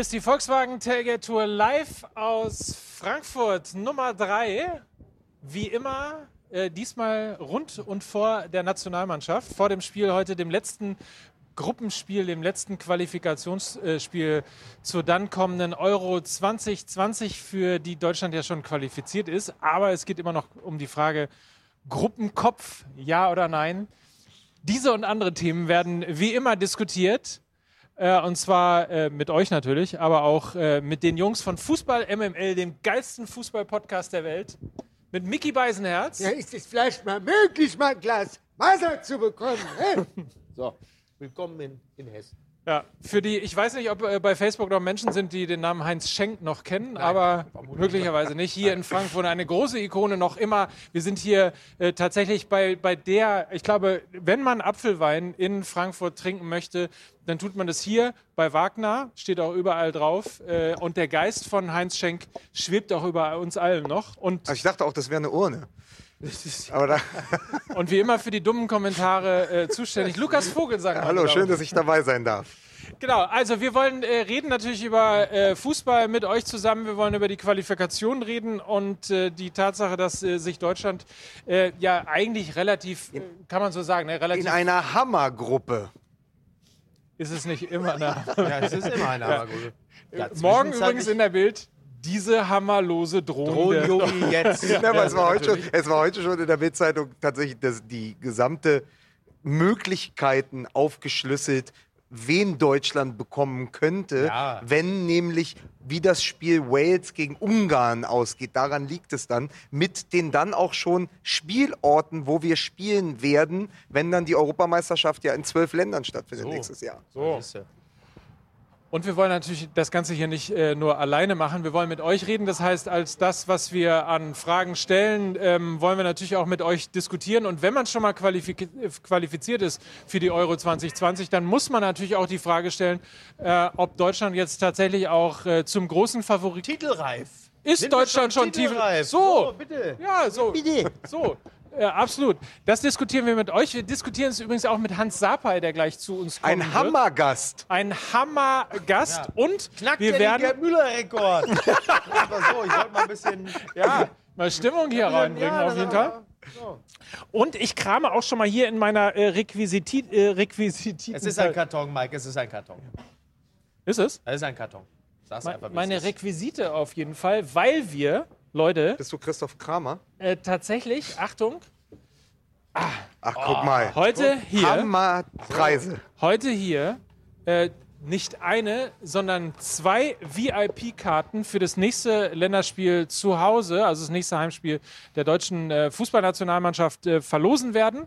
Hier ist die Volkswagen Tailgate Tour live aus Frankfurt Nummer 3. Wie immer, äh, diesmal rund und vor der Nationalmannschaft. Vor dem Spiel heute, dem letzten Gruppenspiel, dem letzten Qualifikationsspiel zur dann kommenden Euro 2020, für die Deutschland ja schon qualifiziert ist. Aber es geht immer noch um die Frage Gruppenkopf, ja oder nein. Diese und andere Themen werden wie immer diskutiert. Äh, und zwar äh, mit euch natürlich, aber auch äh, mit den Jungs von Fußball MML, dem geilsten Fußball-Podcast der Welt. Mit Mickey Beisenherz. Ja, ist es vielleicht mal möglich, mal ein Glas Wasser zu bekommen? hä? so, willkommen in, in Hessen. Ja, für die, ich weiß nicht, ob äh, bei Facebook noch Menschen sind, die den Namen Heinz Schenk noch kennen, aber möglicherweise nicht. Hier in Frankfurt eine große Ikone noch immer. Wir sind hier äh, tatsächlich bei, bei der, ich glaube, wenn man Apfelwein in Frankfurt trinken möchte, dann tut man das hier bei Wagner, steht auch überall drauf. Äh, und der Geist von Heinz Schenk schwebt auch über uns allen noch. Und Also ich dachte auch, das wäre eine Urne. Und wie immer für die dummen Kommentare äh, zuständig. Lukas Vogelsang. hallo, schön, dass ich dabei sein darf. Genau, also wir wollen äh, reden natürlich über äh, Fußball mit euch zusammen. Wir wollen über die Qualifikation reden und äh, die Tatsache, dass äh, sich Deutschland äh, ja eigentlich relativ, kann man so sagen, ne, relativ In einer Hammergruppe. ist es nicht immer. Ne? Ja, es ist immer eine ja. Morgen übrigens in der Bild diese hammerlose Drohung. Drohnen-Yogi jetzt. Ja, aber es, war heute schon, es war heute schon in der Bildzeitung tatsächlich das, die gesamte Möglichkeiten aufgeschlüsselt, wen Deutschland bekommen könnte, Ja. wenn nämlich wie das Spiel Wales gegen Ungarn ausgeht. Daran liegt es dann mit den dann auch schon Spielorten, wo wir spielen werden, wenn dann die Europameisterschaft ja in zwölf Ländern stattfindet So. nächstes Jahr. So. Und wir wollen natürlich das Ganze hier nicht äh, nur alleine machen. Wir wollen mit euch reden. Das heißt, als das, was wir an Fragen stellen, ähm, wollen wir natürlich auch mit euch diskutieren. Und wenn man schon mal qualifik äh, qualifiziert ist für die Euro 2020, dann muss man natürlich auch die Frage stellen, äh, ob Deutschland jetzt tatsächlich auch äh, zum großen Favorit Titelreif. ist. Sind Deutschland schon titelreif? So, So, bitte. ja, so. Bitte. So, ja, absolut. Das diskutieren wir mit euch. Wir diskutieren es übrigens auch mit Hans Sapai, der gleich zu uns kommt. Ein Hammergast. Ein Hammergast und Knackt wir der werden den Müller-Rekord. Aber so, ich wollte mal ein bisschen... ja, mal Stimmung hier reinbringen auf jeden Fall. Und ich krame auch schon mal hier in meiner äh, Requisiti äh, Requisiti Es ist ein Karton, Mike, es ist ein Karton. Ist es? Es ist ein Karton. Sag's einfach, wie Meine. Requisite auf jeden Fall, weil wir, Leute, Bist du Christoph Kramer? äh, tatsächlich, Achtung, Ach, guck mal. heute hier, Hammerpreise. heute hier äh, nicht eine, sondern zwei VIP-Karten für das nächste Länderspiel zu Hause, also das nächste Heimspiel der deutschen äh, Fußballnationalmannschaft äh, verlosen werden.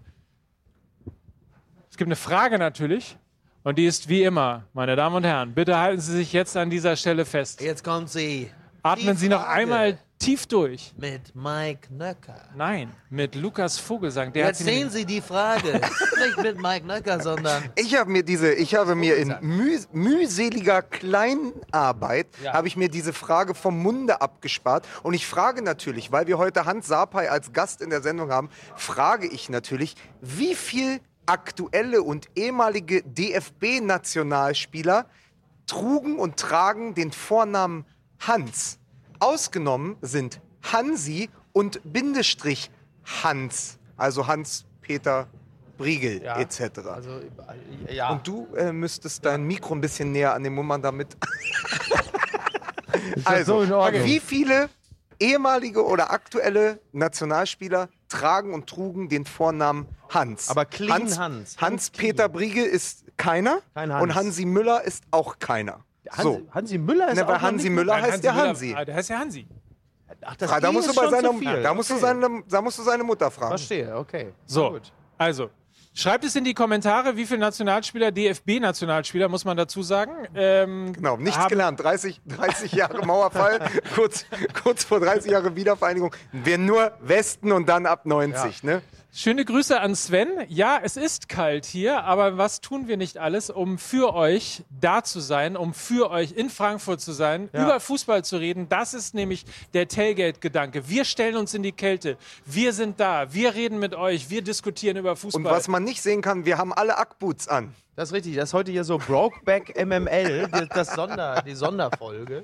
Es gibt eine Frage natürlich. Und die ist wie immer, meine Damen und Herren, bitte halten Sie sich jetzt an dieser Stelle fest. Jetzt kommt sie Atmen die Sie noch einmal tief durch. mit Mike Nöcker. Nein, mit Lukas Vogelsang. Der Jetzt hat sie sehen Sie die Frage. Nicht mit Mike Nöcker, sondern Ich habe mir diese, ich habe mir in müh, mühseliger Kleinarbeit Ja. habe ich mir diese Frage vom Munde abgespart und ich frage natürlich, weil wir heute Hans Sapai als Gast in der Sendung haben, frage ich natürlich, wie viel aktuelle und ehemalige DFB-Nationalspieler trugen und tragen den Vornamen Hans. Ausgenommen sind Hansi und Bindestrich Hans, also Hans-Peter Briegel Ja. etc. Also, äh, ja. Und du äh, müsstest dein Mikro ein bisschen näher an den machen, damit. also, so wie viele ehemalige oder aktuelle Nationalspieler tragen und trugen den Vornamen Hans? Aber clean Hans. Hans. Hans-Peter Briegel ist keiner Kein Hans. und Hansi Müller ist auch keiner. Hansi, so. Hansi Müller ist Ne, weil auch Hansi nicht- Müller heißt der Müller- Hansi. Ah, der heißt ja Hansi. Ach, das Ah, da, musst du bei seiner, da, musst du Okay. seine, da musst du seine Mutter fragen. Verstehe, okay. So, Gut. also. Schreibt es in die Kommentare, wie viele Nationalspieler, DFB-Nationalspieler, muss man dazu sagen. Ähm, Genau, nichts haben- gelernt. 30, 30 Jahre Mauerfall, kurz, kurz vor 30 Jahre Wiedervereinigung. Wir nur Westen und dann ab 90, ne? Schöne Grüße an Sven. Ja, es ist kalt hier, aber was tun wir nicht alles, um für euch da zu sein, um für euch in Frankfurt zu sein, über Fußball zu reden? Das ist nämlich der Tailgate-Gedanke. Wir stellen uns in die Kälte. Wir sind da. Wir reden mit euch. Wir diskutieren über Fußball. Und was man man nicht sehen kann, wir haben alle Ackboots an. Das ist richtig. Das ist heute hier so Brokeback MML, die, das Sonder, die Sonderfolge.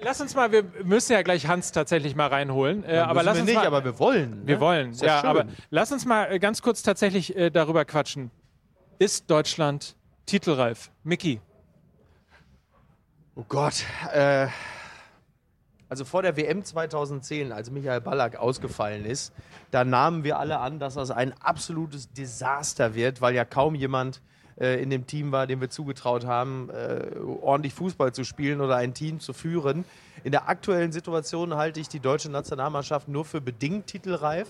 Lass uns mal, wir müssen ja gleich Hans tatsächlich mal reinholen. Äh, aber lass wir uns nicht, mal, aber wir wollen. wir ne? wollen. Ist Ja, ja schön. aber lass uns mal äh, ganz kurz tatsächlich äh, darüber quatschen. Ist Deutschland titelreif? Mickey. Oh Gott. Äh, also vor der WM 2010, als Michael Ballack ausgefallen ist, da nahmen wir alle an, dass das ein absolutes Desaster wird, weil ja kaum jemand äh, in dem Team war, dem wir zugetraut haben, äh, ordentlich Fußball zu spielen oder ein Team zu führen. In der aktuellen Situation halte ich die deutsche Nationalmannschaft nur für bedingt titelreif.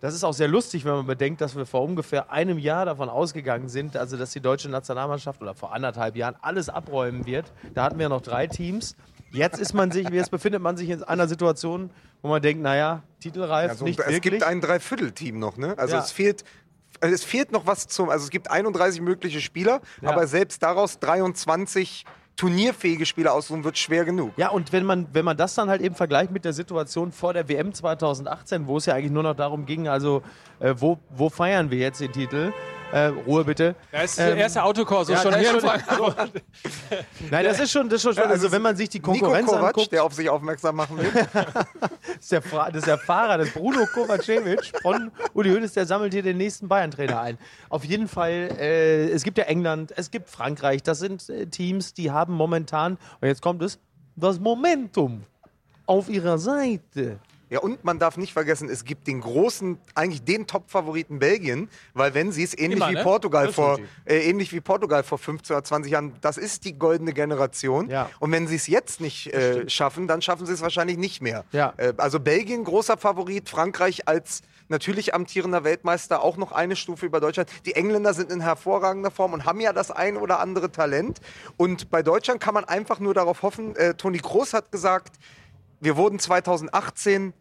Das ist auch sehr lustig, wenn man bedenkt, dass wir vor ungefähr einem Jahr davon ausgegangen sind, also dass die deutsche Nationalmannschaft oder vor anderthalb Jahren alles abräumen wird. Da hatten wir noch drei Teams. Jetzt ist man sich, jetzt befindet man sich in einer Situation, wo man denkt, naja, titelreif, Also, nicht es wirklich. gibt ein Dreiviertel-Team noch, ne? Also Ja. es fehlt. Also Es fehlt noch was zum. Also es gibt 31 mögliche Spieler, Ja. aber selbst daraus 23 turnierfähige Spieler aussuchen, wird schwer genug. Ja, und wenn man, wenn man das dann halt eben vergleicht mit der Situation vor der WM 2018, wo es ja eigentlich nur noch darum ging, also äh, wo, wo feiern wir jetzt den Titel? Äh, Ruhe bitte. Da ist Ähm, der erste Autokorso ja, schon hier. schon-. Nein, das ist schon, das ist schon, also es wenn man sich die Nico Konkurrenz Kovac, anguckt, der auf sich aufmerksam machen will. ist der, Fra- das ist der Fahrer des Bruno Kovacevic von Uli Hoeneß, der sammelt hier den nächsten Bayern-Trainer ein. Auf jeden Fall, äh, es gibt ja England, es gibt Frankreich, das sind äh, Teams, die haben momentan, und jetzt kommt es, das Momentum auf ihrer Seite. Ja, und man darf nicht vergessen, es gibt den großen, eigentlich den Top-Favoriten Belgien, weil wenn sie es ähnlich Immer, wie ne? Portugal vor äh, ähnlich wie Portugal vor 15 oder 20 Jahren, das ist die goldene Generation. Ja. Und wenn sie es jetzt nicht äh, schaffen, dann schaffen sie es wahrscheinlich nicht mehr. Ja. Äh, also Belgien großer Favorit, Frankreich als natürlich amtierender Weltmeister auch noch eine Stufe über Deutschland. Die Engländer sind in hervorragender Form und haben ja das ein oder andere Talent. Und bei Deutschland kann man einfach nur darauf hoffen. Äh, Toni Kroos hat gesagt, wir wurden 2018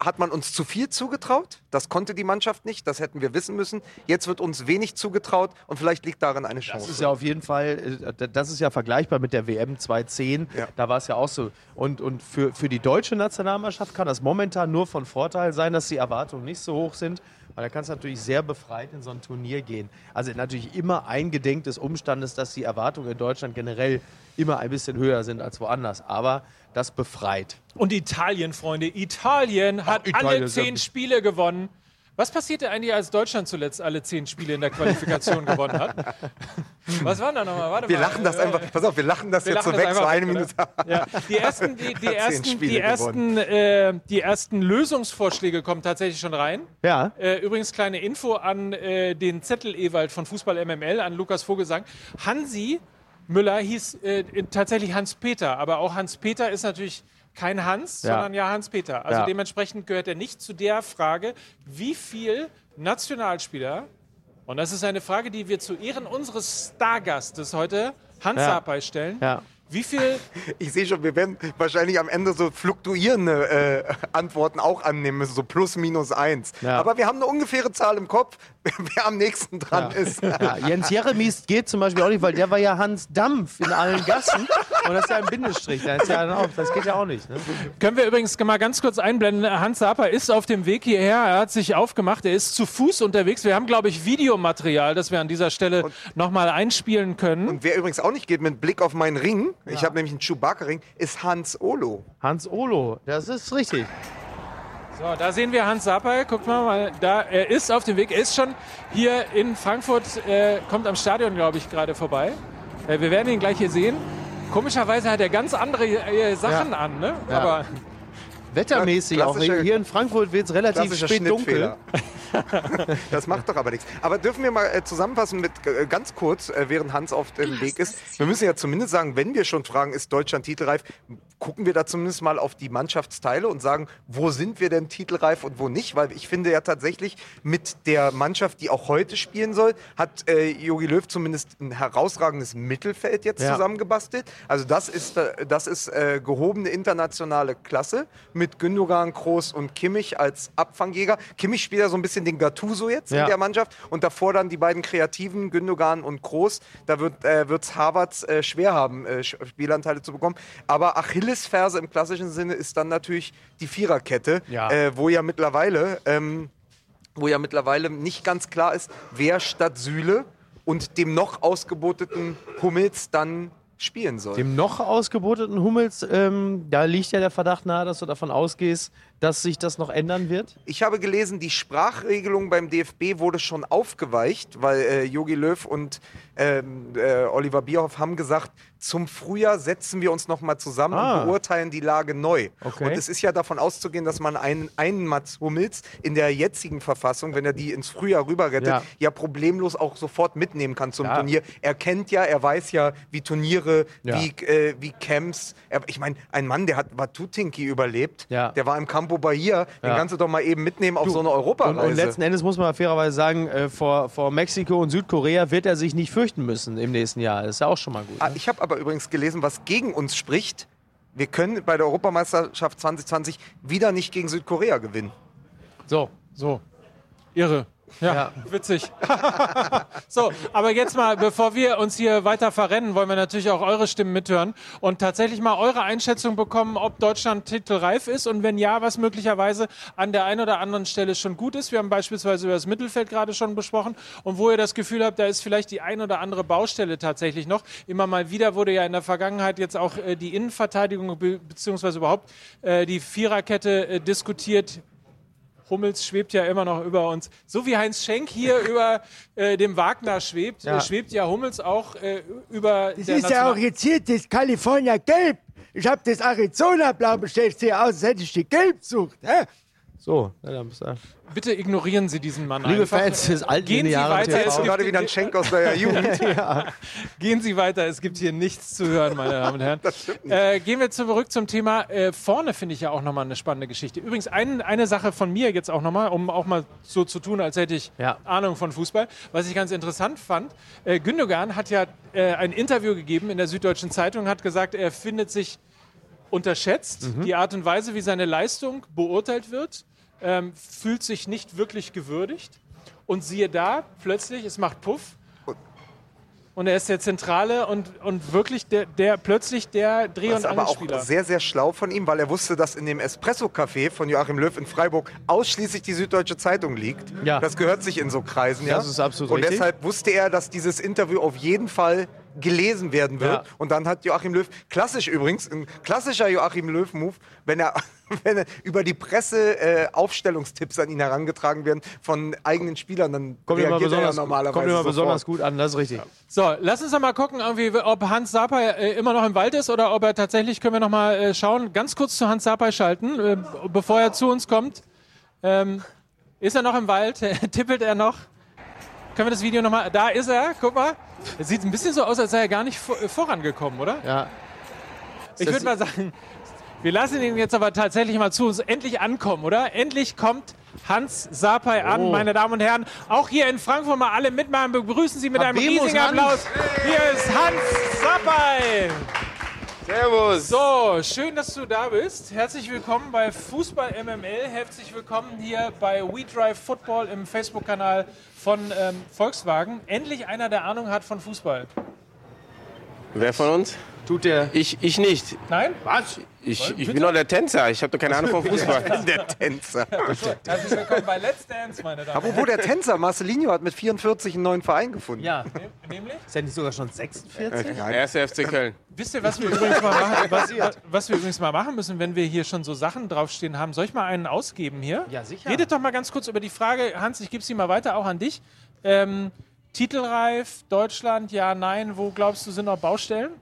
hat man uns zu viel zugetraut. Das konnte die Mannschaft nicht, das hätten wir wissen müssen. Jetzt wird uns wenig zugetraut und vielleicht liegt darin eine Chance. Das ist ja auf jeden Fall, äh, das ist ja vergleichbar mit der WM 2010. Ja. Da war es ja auch so. Und, und für, für die deutsche Nationalmannschaft kann das momentan nur von Vorteil sein, dass die Erwartungen nicht so hoch sind. Weil da kannst du natürlich sehr befreit in so ein Turnier gehen. Also natürlich immer eingedenk des Umstandes, dass die Erwartungen in Deutschland generell immer ein bisschen höher sind als woanders. Aber das befreit. Und Italien, Freunde. Italien hat Italien alle zehn Spiele gewonnen. Was passierte eigentlich, als Deutschland zuletzt alle zehn Spiele in der Qualifikation gewonnen hat? Was waren da nochmal? Warte wir mal. lachen das Äh, einfach, pass auf, wir lachen das wir jetzt so lachen weg, das so eine weg, Minute. Ja, die ersten, die, die ersten, die ersten, äh, die ersten Lösungsvorschläge kommen tatsächlich schon rein. Ja. Äh, übrigens kleine Info an äh, den Zettel Ewald von Fußball MML, an Lukas Vogelsang. Hansi Müller hieß äh, tatsächlich Hans-Peter, aber auch Hans-Peter ist natürlich kein Hans, Ja. sondern ja Hans-Peter. Also Ja. dementsprechend gehört er nicht zu der Frage, wie viel Nationalspieler, und das ist eine Frage, die wir zu Ehren unseres Stargastes heute, Hans Ja. Sapai, stellen. Ja. Wie viel Ich sehe schon, wir werden wahrscheinlich am Ende so fluktuierende äh, Antworten auch annehmen müssen, so plus minus eins. Ja. Aber wir haben eine ungefähre Zahl im Kopf, wer am nächsten dran ist. Ja, Jens Jeremies geht zum Beispiel auch nicht, weil der war ja Hans Dampf in allen Gassen. Und das ist ja ein Bindestrich. Das, ist ja dann auch, das geht ja auch nicht. Ne? Können wir übrigens mal ganz kurz einblenden. Hans Saper ist auf dem Weg hierher. Er hat sich aufgemacht. Er ist zu Fuß unterwegs. Wir haben, glaube ich, Videomaterial, das wir an dieser Stelle nochmal einspielen können. Und wer übrigens auch nicht geht mit Blick auf meinen Ring, ich habe nämlich einen Chewbacca-Ring, ist Hans Olo. Hans Olo, das ist richtig. So, da sehen wir Hans Saper. Guckt mal, mal da. Er ist auf dem Weg. Er ist schon hier in Frankfurt, äh, kommt am Stadion, glaube ich, gerade vorbei. Äh, wir werden ihn gleich hier sehen. Komischerweise hat er ganz andere äh, Sachen Ja. an, ne? Ja. Aber Wettermäßig auch. Hier in Frankfurt wird es relativ spät dunkel. Das macht doch aber nichts. Aber dürfen wir mal äh, zusammenfassen mit äh, ganz kurz, äh, während Hans auf dem Weg ist. Wir müssen ja zumindest sagen, wenn wir schon fragen, ist Deutschland titelreif, gucken wir da zumindest mal auf die Mannschaftsteile und sagen, wo sind wir denn titelreif und wo nicht? Weil ich finde ja tatsächlich mit der Mannschaft, die auch heute spielen soll, hat äh, Jogi Löw zumindest ein herausragendes Mittelfeld jetzt Ja. zusammengebastelt. Also das ist, das ist äh, gehobene internationale Klasse mit Gündogan, Kroos und Kimmich als Abfangjäger. Kimmich spielt ja so ein bisschen den Gattuso jetzt Ja. in der Mannschaft und davor dann die beiden Kreativen, Gündogan und Kroos. Da wird es äh, wird's Harvards äh, schwer haben, äh, Spielanteile zu bekommen. Aber Achillesferse im klassischen Sinne ist dann natürlich die Viererkette, Ja. äh, wo ja mittlerweile... Ähm, wo ja mittlerweile nicht ganz klar ist, wer statt Süle und dem noch ausgeboteten Hummels dann spielen soll. Dem noch ausgeboteten Hummels, ähm, da liegt ja der Verdacht nahe, dass du davon ausgehst, dass sich das noch ändern wird. Ich habe gelesen, die Sprachregelung beim DFB wurde schon aufgeweicht, weil äh, Jogi Löw und ähm, äh, Oliver Bierhoff haben gesagt, zum Frühjahr setzen wir uns noch mal zusammen Ah. und beurteilen die Lage neu. Okay. Und es ist ja davon auszugehen, dass man einen, einen Mats Hummels in der jetzigen Verfassung, wenn er die ins Frühjahr rüberrettet, Ja. ja, problemlos auch sofort mitnehmen kann zum Ja. Turnier. Er kennt ja, er weiß ja, wie Turniere, Ja. wie, äh, wie Camps. Er, ich meine, ein Mann, der hat Watutinki überlebt, der war im Campo Bahia, den kannst du doch mal eben mitnehmen auf Du, so eine Und, Europareise. und letzten Endes muss man fairerweise sagen, äh, vor, vor Mexiko und Südkorea wird er sich nicht fürchten müssen im nächsten Jahr. Das ist ja auch schon mal gut. Ah, Ne? ich habe aber übrigens gelesen, was gegen uns spricht. Wir können bei der Europameisterschaft 2020 wieder nicht gegen Südkorea gewinnen. So. So. Irre. Ja, Ja. witzig. so, aber jetzt mal, bevor wir uns hier weiter verrennen, wollen wir natürlich auch eure Stimmen mithören und tatsächlich mal eure Einschätzung bekommen, ob Deutschland titelreif ist und wenn ja, was möglicherweise an der einen oder anderen Stelle schon gut ist. Wir haben beispielsweise über das Mittelfeld gerade schon besprochen und wo ihr das Gefühl habt, da ist vielleicht die ein oder andere Baustelle tatsächlich noch. Immer mal wieder wurde ja in der Vergangenheit jetzt auch äh, die Innenverteidigung be beziehungsweise überhaupt äh, die Viererkette äh, diskutiert. Hummels schwebt ja immer noch über uns. So wie Heinz Schenk hier über äh, dem Wagner schwebt, Ja. schwebt ja Hummels auch äh, über Das ist ja auch jetzt hier das California Gelb. Ich hab das Arizona Blau bestellt. Sieht aus, als hätte ich die Gelbsucht. Hä? So. Ja, dann bist du- Bitte ignorieren Sie diesen Mann Liebe einfach. Fans des alten Gehen Sie weiter. Es gibt, gerade wieder ein Schenk aus der Jugend. gehen Sie weiter. Es gibt hier nichts zu hören, meine Damen und Herren. Äh, gehen wir zurück zum Thema. Äh, vorne finde ich ja auch nochmal eine spannende Geschichte. Übrigens, ein, eine Sache von mir jetzt auch nochmal, um auch mal so zu tun, als hätte ich Ja. Ahnung von Fußball. Was ich ganz interessant fand, äh, Gündogan hat ja äh, ein Interview gegeben in der Süddeutschen Zeitung und hat gesagt, er findet sich unterschätzt, die Art und Weise, wie seine Leistung beurteilt wird, ähm, fühlt sich nicht wirklich gewürdigt. Und siehe da, plötzlich, es macht Puff. Und er ist der Zentrale und, und wirklich der, der plötzlich der Dreh- Das und ist aber auch Angelspieler. sehr, sehr schlau von ihm, weil er wusste, dass in dem Espresso-Café von Joachim Löw in Freiburg ausschließlich die Süddeutsche Zeitung liegt. Ja. Das gehört sich in so Kreisen. Ja? Das ist absolut Und richtig. deshalb wusste er, dass dieses Interview auf jeden Fall gelesen werden wird. Ja. Und dann hat Joachim Löw, klassisch übrigens, ein klassischer Joachim Löw-Move, wenn er, wenn er über die Presse äh, Aufstellungstipps an ihn herangetragen werden von eigenen Spielern, dann Kommt immer reagiert er ja besonders, normalerweise kommt immer besonders gut an, das ist richtig. So, lass uns doch mal gucken, ob Hans Sapai äh, immer noch im Wald ist oder ob er tatsächlich, können wir noch mal äh, schauen, ganz kurz zu Hans Sapai schalten, äh, bevor er zu uns kommt. Ähm, ist er noch im Wald? Tippelt er noch? Können wir das Video noch mal? Da ist er, guck mal. Es sieht ein bisschen so aus, als sei er gar nicht vor, äh, vorangekommen, oder? Ja. Ich würde mal sagen, wir lassen ihn jetzt aber tatsächlich mal zu uns endlich ankommen, oder? Endlich kommt Hans Sapai an, Oh. meine Damen und Herren. Auch hier in Frankfurt mal alle mitmachen. Begrüßen Sie mit einem Habemus riesigen Hans. Applaus. Hier ist Hans Sapai. Servus. So, schön, dass du da bist. Herzlich willkommen bei Fußball MML. Herzlich willkommen hier bei We Drive Football im Facebook-Kanal von ähm, Volkswagen. Endlich einer, der Ahnung hat von Fußball. Wer von uns? Tut der. Ich, ich nicht. Nein? Was? Ich, ich bin doch der Tänzer. Ich habe doch keine Ahnung vom Fußball. Der Tänzer. Herzlich willkommen bei Let's Dance, meine Damen und Apropos der Tänzer, Marcelinho hat mit 44 einen neuen Verein gefunden. Ja. Herren. Nämlich? Ist er nicht sogar schon 46? Erster FC Köln. Wisst ihr, was wir, übrigens mal machen, was, was wir übrigens mal machen müssen, wenn wir hier schon so Sachen draufstehen haben? Soll ich mal einen ausgeben hier? Ja, sicher. Redet doch mal ganz kurz über die Frage, Hans, ich gebe sie mal weiter, auch an dich. Ähm, Titelreif, Deutschland, ja, nein, wo glaubst du, sind noch Baustellen?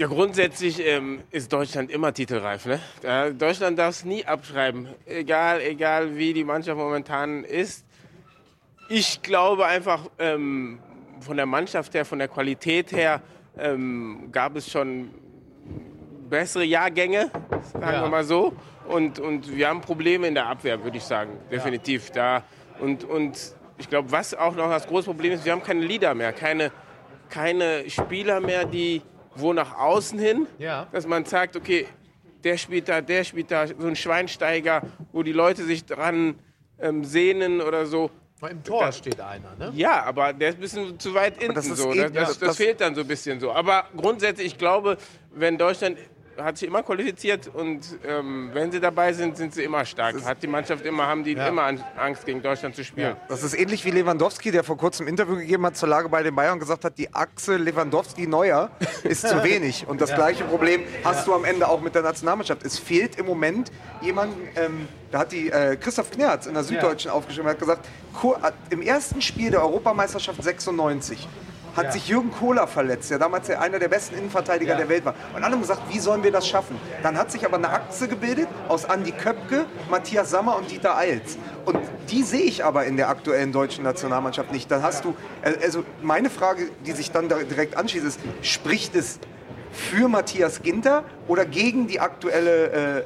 Ja, grundsätzlich ähm, ist Deutschland immer titelreif. Ne? Äh, Deutschland darf es nie abschreiben. Egal, egal wie die Mannschaft momentan ist. Ich glaube einfach, ähm, von der Mannschaft her, von der Qualität her, ähm, gab es schon bessere Jahrgänge, sagen Ja. wir mal so. Und, und wir haben Probleme in der Abwehr, würde ich sagen, definitiv. Da. Und, und ich glaube, was auch noch das große Problem ist, wir haben keine Leader mehr, keine, keine Spieler mehr, die wo nach außen hin, Ja. dass man sagt, okay, der spielt da, der spielt da, so ein Schweinsteiger, wo die Leute sich dran ähm, sehnen oder so. Im Tor steht einer, ne? Ja, aber der ist ein bisschen zu weit hinten das so. Das, das, das- das das- fehlt dann so ein bisschen so. Aber grundsätzlich, ich glaube, wenn Deutschland hat sich immer qualifiziert und ähm, wenn sie dabei sind, sind sie immer stark. Hat die Mannschaft immer, haben die immer An- Angst gegen Deutschland zu spielen. Das ist ähnlich wie Lewandowski, der vor kurzem ein Interview gegeben hat zur Lage bei den Bayern und gesagt hat, die Achse Lewandowski-Neuer ist zu wenig. Und das gleiche Problem hast du am Ende auch mit der Nationalmannschaft. Es fehlt im Moment jemand, ähm, da hat die äh, Christoph Knerz in der Süddeutschen aufgeschrieben, hat gesagt, äh, im ersten Spiel der Europameisterschaft 96 hat sich Jürgen Kohler verletzt, der damals ja einer der besten Innenverteidiger der Welt war. Und alle haben gesagt, wie sollen wir das schaffen? Dann hat sich aber eine Achse gebildet aus Andi Köpke, Matthias Sammer und Dieter Eils. Und die sehe ich aber in der aktuellen deutschen Nationalmannschaft nicht. Dann hast du, äh, also meine Frage, die sich dann da direkt anschließt, ist, spricht es für Matthias Ginter oder gegen die aktuelle äh,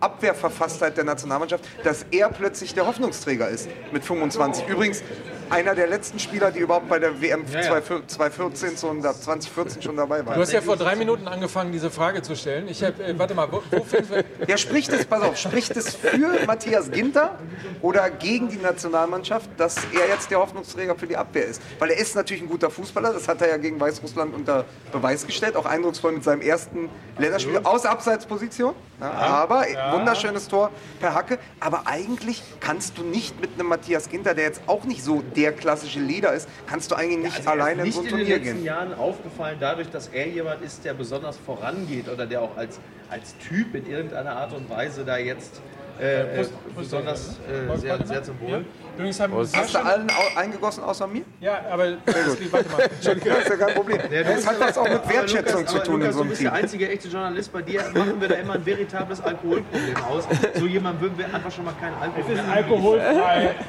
Abwehrverfasstheit der Nationalmannschaft, dass er plötzlich der Hoffnungsträger ist mit 25. Übrigens einer der letzten Spieler, die überhaupt bei der WM 2014 schon, 2014 schon dabei Du waren. hast ja vor drei Minuten angefangen, diese Frage zu stellen. Ich hab, äh, warte mal, wo, wo wir. Der spricht es, pass auf, spricht es für Matthias Ginter oder gegen die Nationalmannschaft, dass er jetzt der Hoffnungsträger für die Abwehr ist? Weil er ist natürlich ein guter Fußballer, das hat er ja gegen Weißrussland unter Beweis gestellt, auch eindrucksvoll mit seinem ersten Länderspiel aus Abseitsposition. Ja, aber wunderschönes Tor per Hacke. Aber eigentlich kannst du nicht mit einem Matthias Ginter, der jetzt auch nicht so der klassische Leader ist, kannst du eigentlich nicht Also er alleine in ist so ein nicht in den Turnier letzten gehen. Jahren aufgefallen, dadurch, dass er jemand ist, der besonders vorangeht oder der auch als, als Typ in irgendeiner Art und Weise da jetzt äh, äh, besonders äh, sehr, sehr zum Wohl. Übrigens haben Hast du allen eingegossen außer mir? Ja, aber das geht, warte mal. Entschuldigung, das ist ja kein Problem. Es hat was auch mit Wertschätzung Aber zu tun in Lukas, so du einem bist Team. der einzige echte Journalist. Bei dir machen wir da immer ein veritables Alkoholproblem aus. So jemand würden wir einfach schon mal keinen Alkohol mehr alkoholfrei.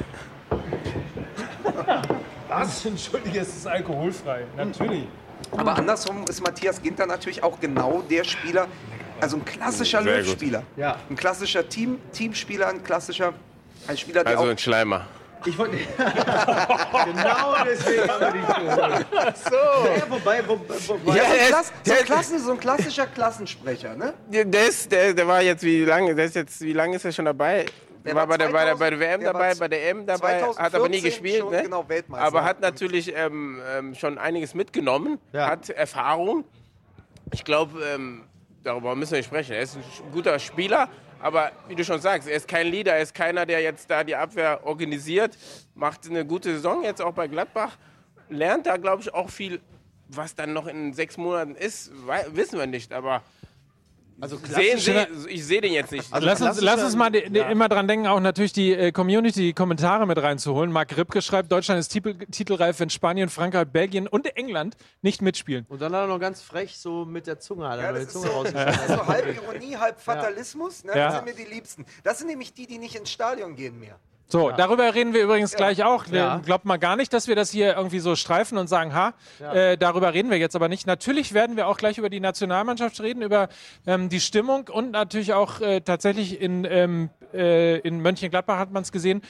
Was? Entschuldige, es ist alkoholfrei. Natürlich. Aber andersrum ist Matthias Ginter natürlich auch genau der Spieler, also ein klassischer Sehr. Löwspieler. Ja. Ein klassischer Team, Teamspieler, ein klassischer ein Spieler, der Also auch ein Schleimer. Ich wollte. genau deswegen haben wir dich geholt. So. Naja, wobei, wo, wobei ja, so, ein der Klass, ist- so, ein der- Klassen, so ein klassischer Klassensprecher, ne? Der, ist, der, der war jetzt wie lange? Der ist jetzt wie lange ist er schon dabei? Der war, bei, der, bei, der, 2000 bei der WM der dabei, bei der EM dabei, hat aber nie 2014 gespielt, ne? genau Weltmeister. aber hat natürlich ähm, ähm, schon einiges mitgenommen, Ja. hat Erfahrung. Ich glaube, ähm, darüber müssen wir nicht sprechen. Er ist ein guter Spieler, aber wie du schon sagst, er ist kein Leader, er ist keiner, der jetzt da die Abwehr organisiert, macht eine gute Saison jetzt auch bei Gladbach, lernt da, glaube ich, auch viel. Was dann noch in sechs Monaten ist, wissen wir nicht, aber Also sehen, sehen, ich sehe den jetzt nicht. lass, uns, lass uns mal die, die, immer dran denken, auch natürlich die äh, Community-Kommentare mit reinzuholen. Marc Ripke schreibt, Deutschland ist titel, titelreif, wenn Spanien, Frankreich, Belgien und England nicht mitspielen. Und dann hat er noch ganz frech so mit der Zunge, hat Ja, die ist Zunge so, das ist so halb Ironie, halb Fatalismus. Ne? Ja. Das sind mir die Liebsten. Das sind nämlich die, die nicht ins Stadion gehen mehr. So, darüber reden wir übrigens gleich auch. Ja. Glaubt mal gar nicht, dass wir das hier irgendwie so streifen und sagen, ha, äh, darüber reden wir jetzt aber nicht. Natürlich werden wir auch gleich über die Nationalmannschaft reden, über ähm, die Stimmung und natürlich auch äh, tatsächlich in, ähm, äh, in Mönchengladbach hat man es gesehen,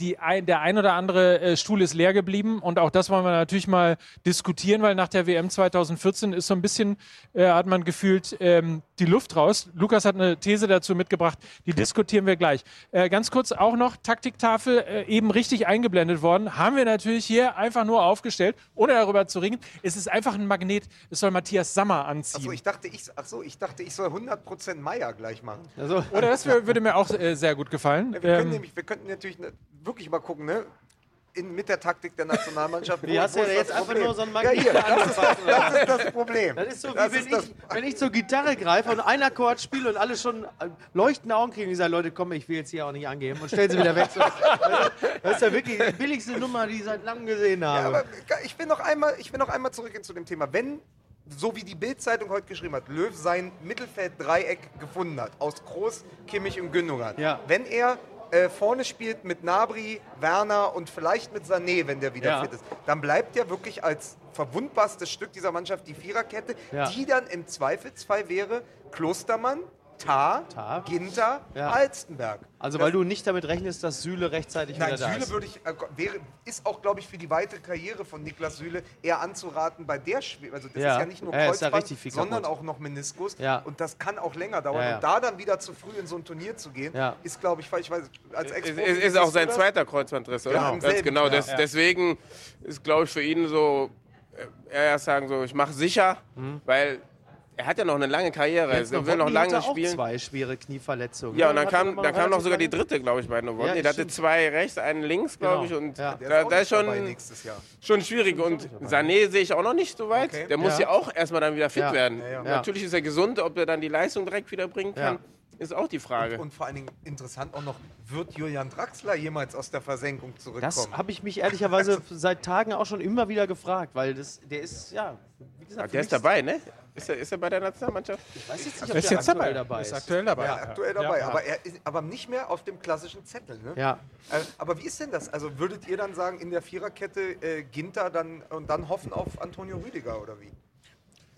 die ein, der ein oder andere äh, Stuhl ist leer geblieben und auch das wollen wir natürlich mal diskutieren, weil nach der WM 2014 ist so ein bisschen, äh, hat man gefühlt, ähm, die Luft raus. Lukas hat eine These dazu mitgebracht, die diskutieren wir gleich. Äh, ganz kurz auch noch, Taktiktafel äh, eben richtig eingeblendet worden, haben wir natürlich hier einfach nur aufgestellt, ohne darüber zu reden. Es ist einfach ein Magnet, es soll Matthias Sammer anziehen. Achso, ich dachte, ich, ach so, ich dachte, ich soll 100% Meier gleich machen. Also, oder das wär, würde mir auch äh, sehr gut gefallen. Wir, können Ähm, nämlich, wir könnten natürlich ne, wirklich mal gucken, ne? In, mit der Taktik der Nationalmannschaft. Wie hast du ja jetzt einfach nur so ein Ja, Magnet hier, das ist, das ist das Problem. Das ist so, wie Das wenn, ist das- ich, wenn ich zur Gitarre greife und ein Akkord spiele und alle schon äh, leuchtende Augen kriegen und ich sage, Leute, komm, ich will jetzt hier auch nicht angeben und stellen sie wieder weg. Das ist ja wirklich die billigste Nummer, die ich seit langem gesehen Ja, habe. aber ich will, noch einmal, ich will noch einmal zurück zu dem Thema. Wenn, so wie die Bild-Zeitung heute geschrieben hat, Löw sein Mittelfeld-Dreieck gefunden hat, aus Groß, Kimmich und Gündogan, Ja. wenn er äh, vorne spielt mit Nabri, Werner und vielleicht mit Sané, wenn der wieder Ja. fit ist, dann bleibt ja wirklich als verwundbarstes Stück dieser Mannschaft die Viererkette, Ja. die dann im Zweifelsfall wäre Klostermann, Tah, Tah. Ginter, Ja. Alstenberg. Also Das- weil du nicht damit rechnest, dass Süle rechtzeitig Nein, wieder da Süle ist. würde ich, äh, wäre, ist auch, glaube ich, für die weitere Karriere von Niklas Süle eher anzuraten bei der Schwere. Also das Ja. ist ja nicht nur Ja, ist Kreuzband, sondern kaputt. auch noch Meniskus. Ja. Und das kann auch länger dauern. Ja, ja. Und da dann wieder zu früh in so ein Turnier zu gehen, Ja. ist, glaube ich, ich weiß, als Es ex ist, ist auch sein zweiter Kreuzbandriss, oder? Ja, im Ganz genau. ja. Des, Deswegen ist, glaube ich, für ihn so, äh, er erst sagen so, ich mache sicher, Mhm. weil er hat ja noch eine lange Karriere. Er will noch lange hatte auch spielen. zwei schwere Knieverletzungen. Ja, und dann kam, dann kam noch sogar die dritte, glaube ich, bei Novotny. Ja, der hatte zwei rechts, einen links, glaube ich. Genau. Und Ja. Da, ist dabei schon, schon schwierig. Und Sané sehe ich auch noch nicht so weit. Okay. Der muss Ja. ja, auch erstmal dann wieder fit Ja. werden. Natürlich ist er gesund, ob er dann die Leistung direkt wieder bringen kann, ist auch die Frage. Und vor allen Dingen interessant auch noch, wird Julian Draxler jemals aus der Versenkung zurückkommen? Das habe ich mich ehrlicherweise seit Tagen auch schon immer wieder gefragt, weil das, der ist, ja, wie gesagt, der ist dabei, ne? Ist er, ist er bei der Nationalmannschaft? Ich weiß jetzt nicht, Er ob ist der jetzt dabei. aktuell dabei ist ist. aktuell dabei. ja, aktuell dabei, Ja. aber er ist aber nicht mehr auf dem klassischen Zettel. Ne? Ja. Äh, aber wie ist denn das? Also würdet ihr dann sagen, in der Viererkette äh, Ginter dann und dann hoffen auf Antonio Rüdiger oder wie?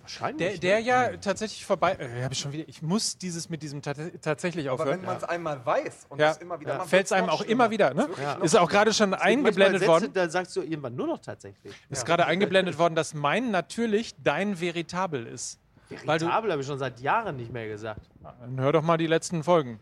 Wahrscheinlich. Der, ne? der ja tatsächlich vorbei. Äh, hab ich schon wieder. Ich muss dieses mit diesem tat tatsächlich Aber aufhören. wenn man es einmal weiß und Ja. das immer wieder, Ja. Fällt es einem auch immer wieder. Ne? Ja. Ist auch gerade schon eingeblendet Sätze, worden. Da sagst du irgendwann nur noch tatsächlich. Ist gerade eingeblendet worden, dass mein natürlich dein Veritabel ist. Weil du, Tabel habe ich schon seit Jahren nicht mehr gesagt. Dann hör doch mal die letzten Folgen.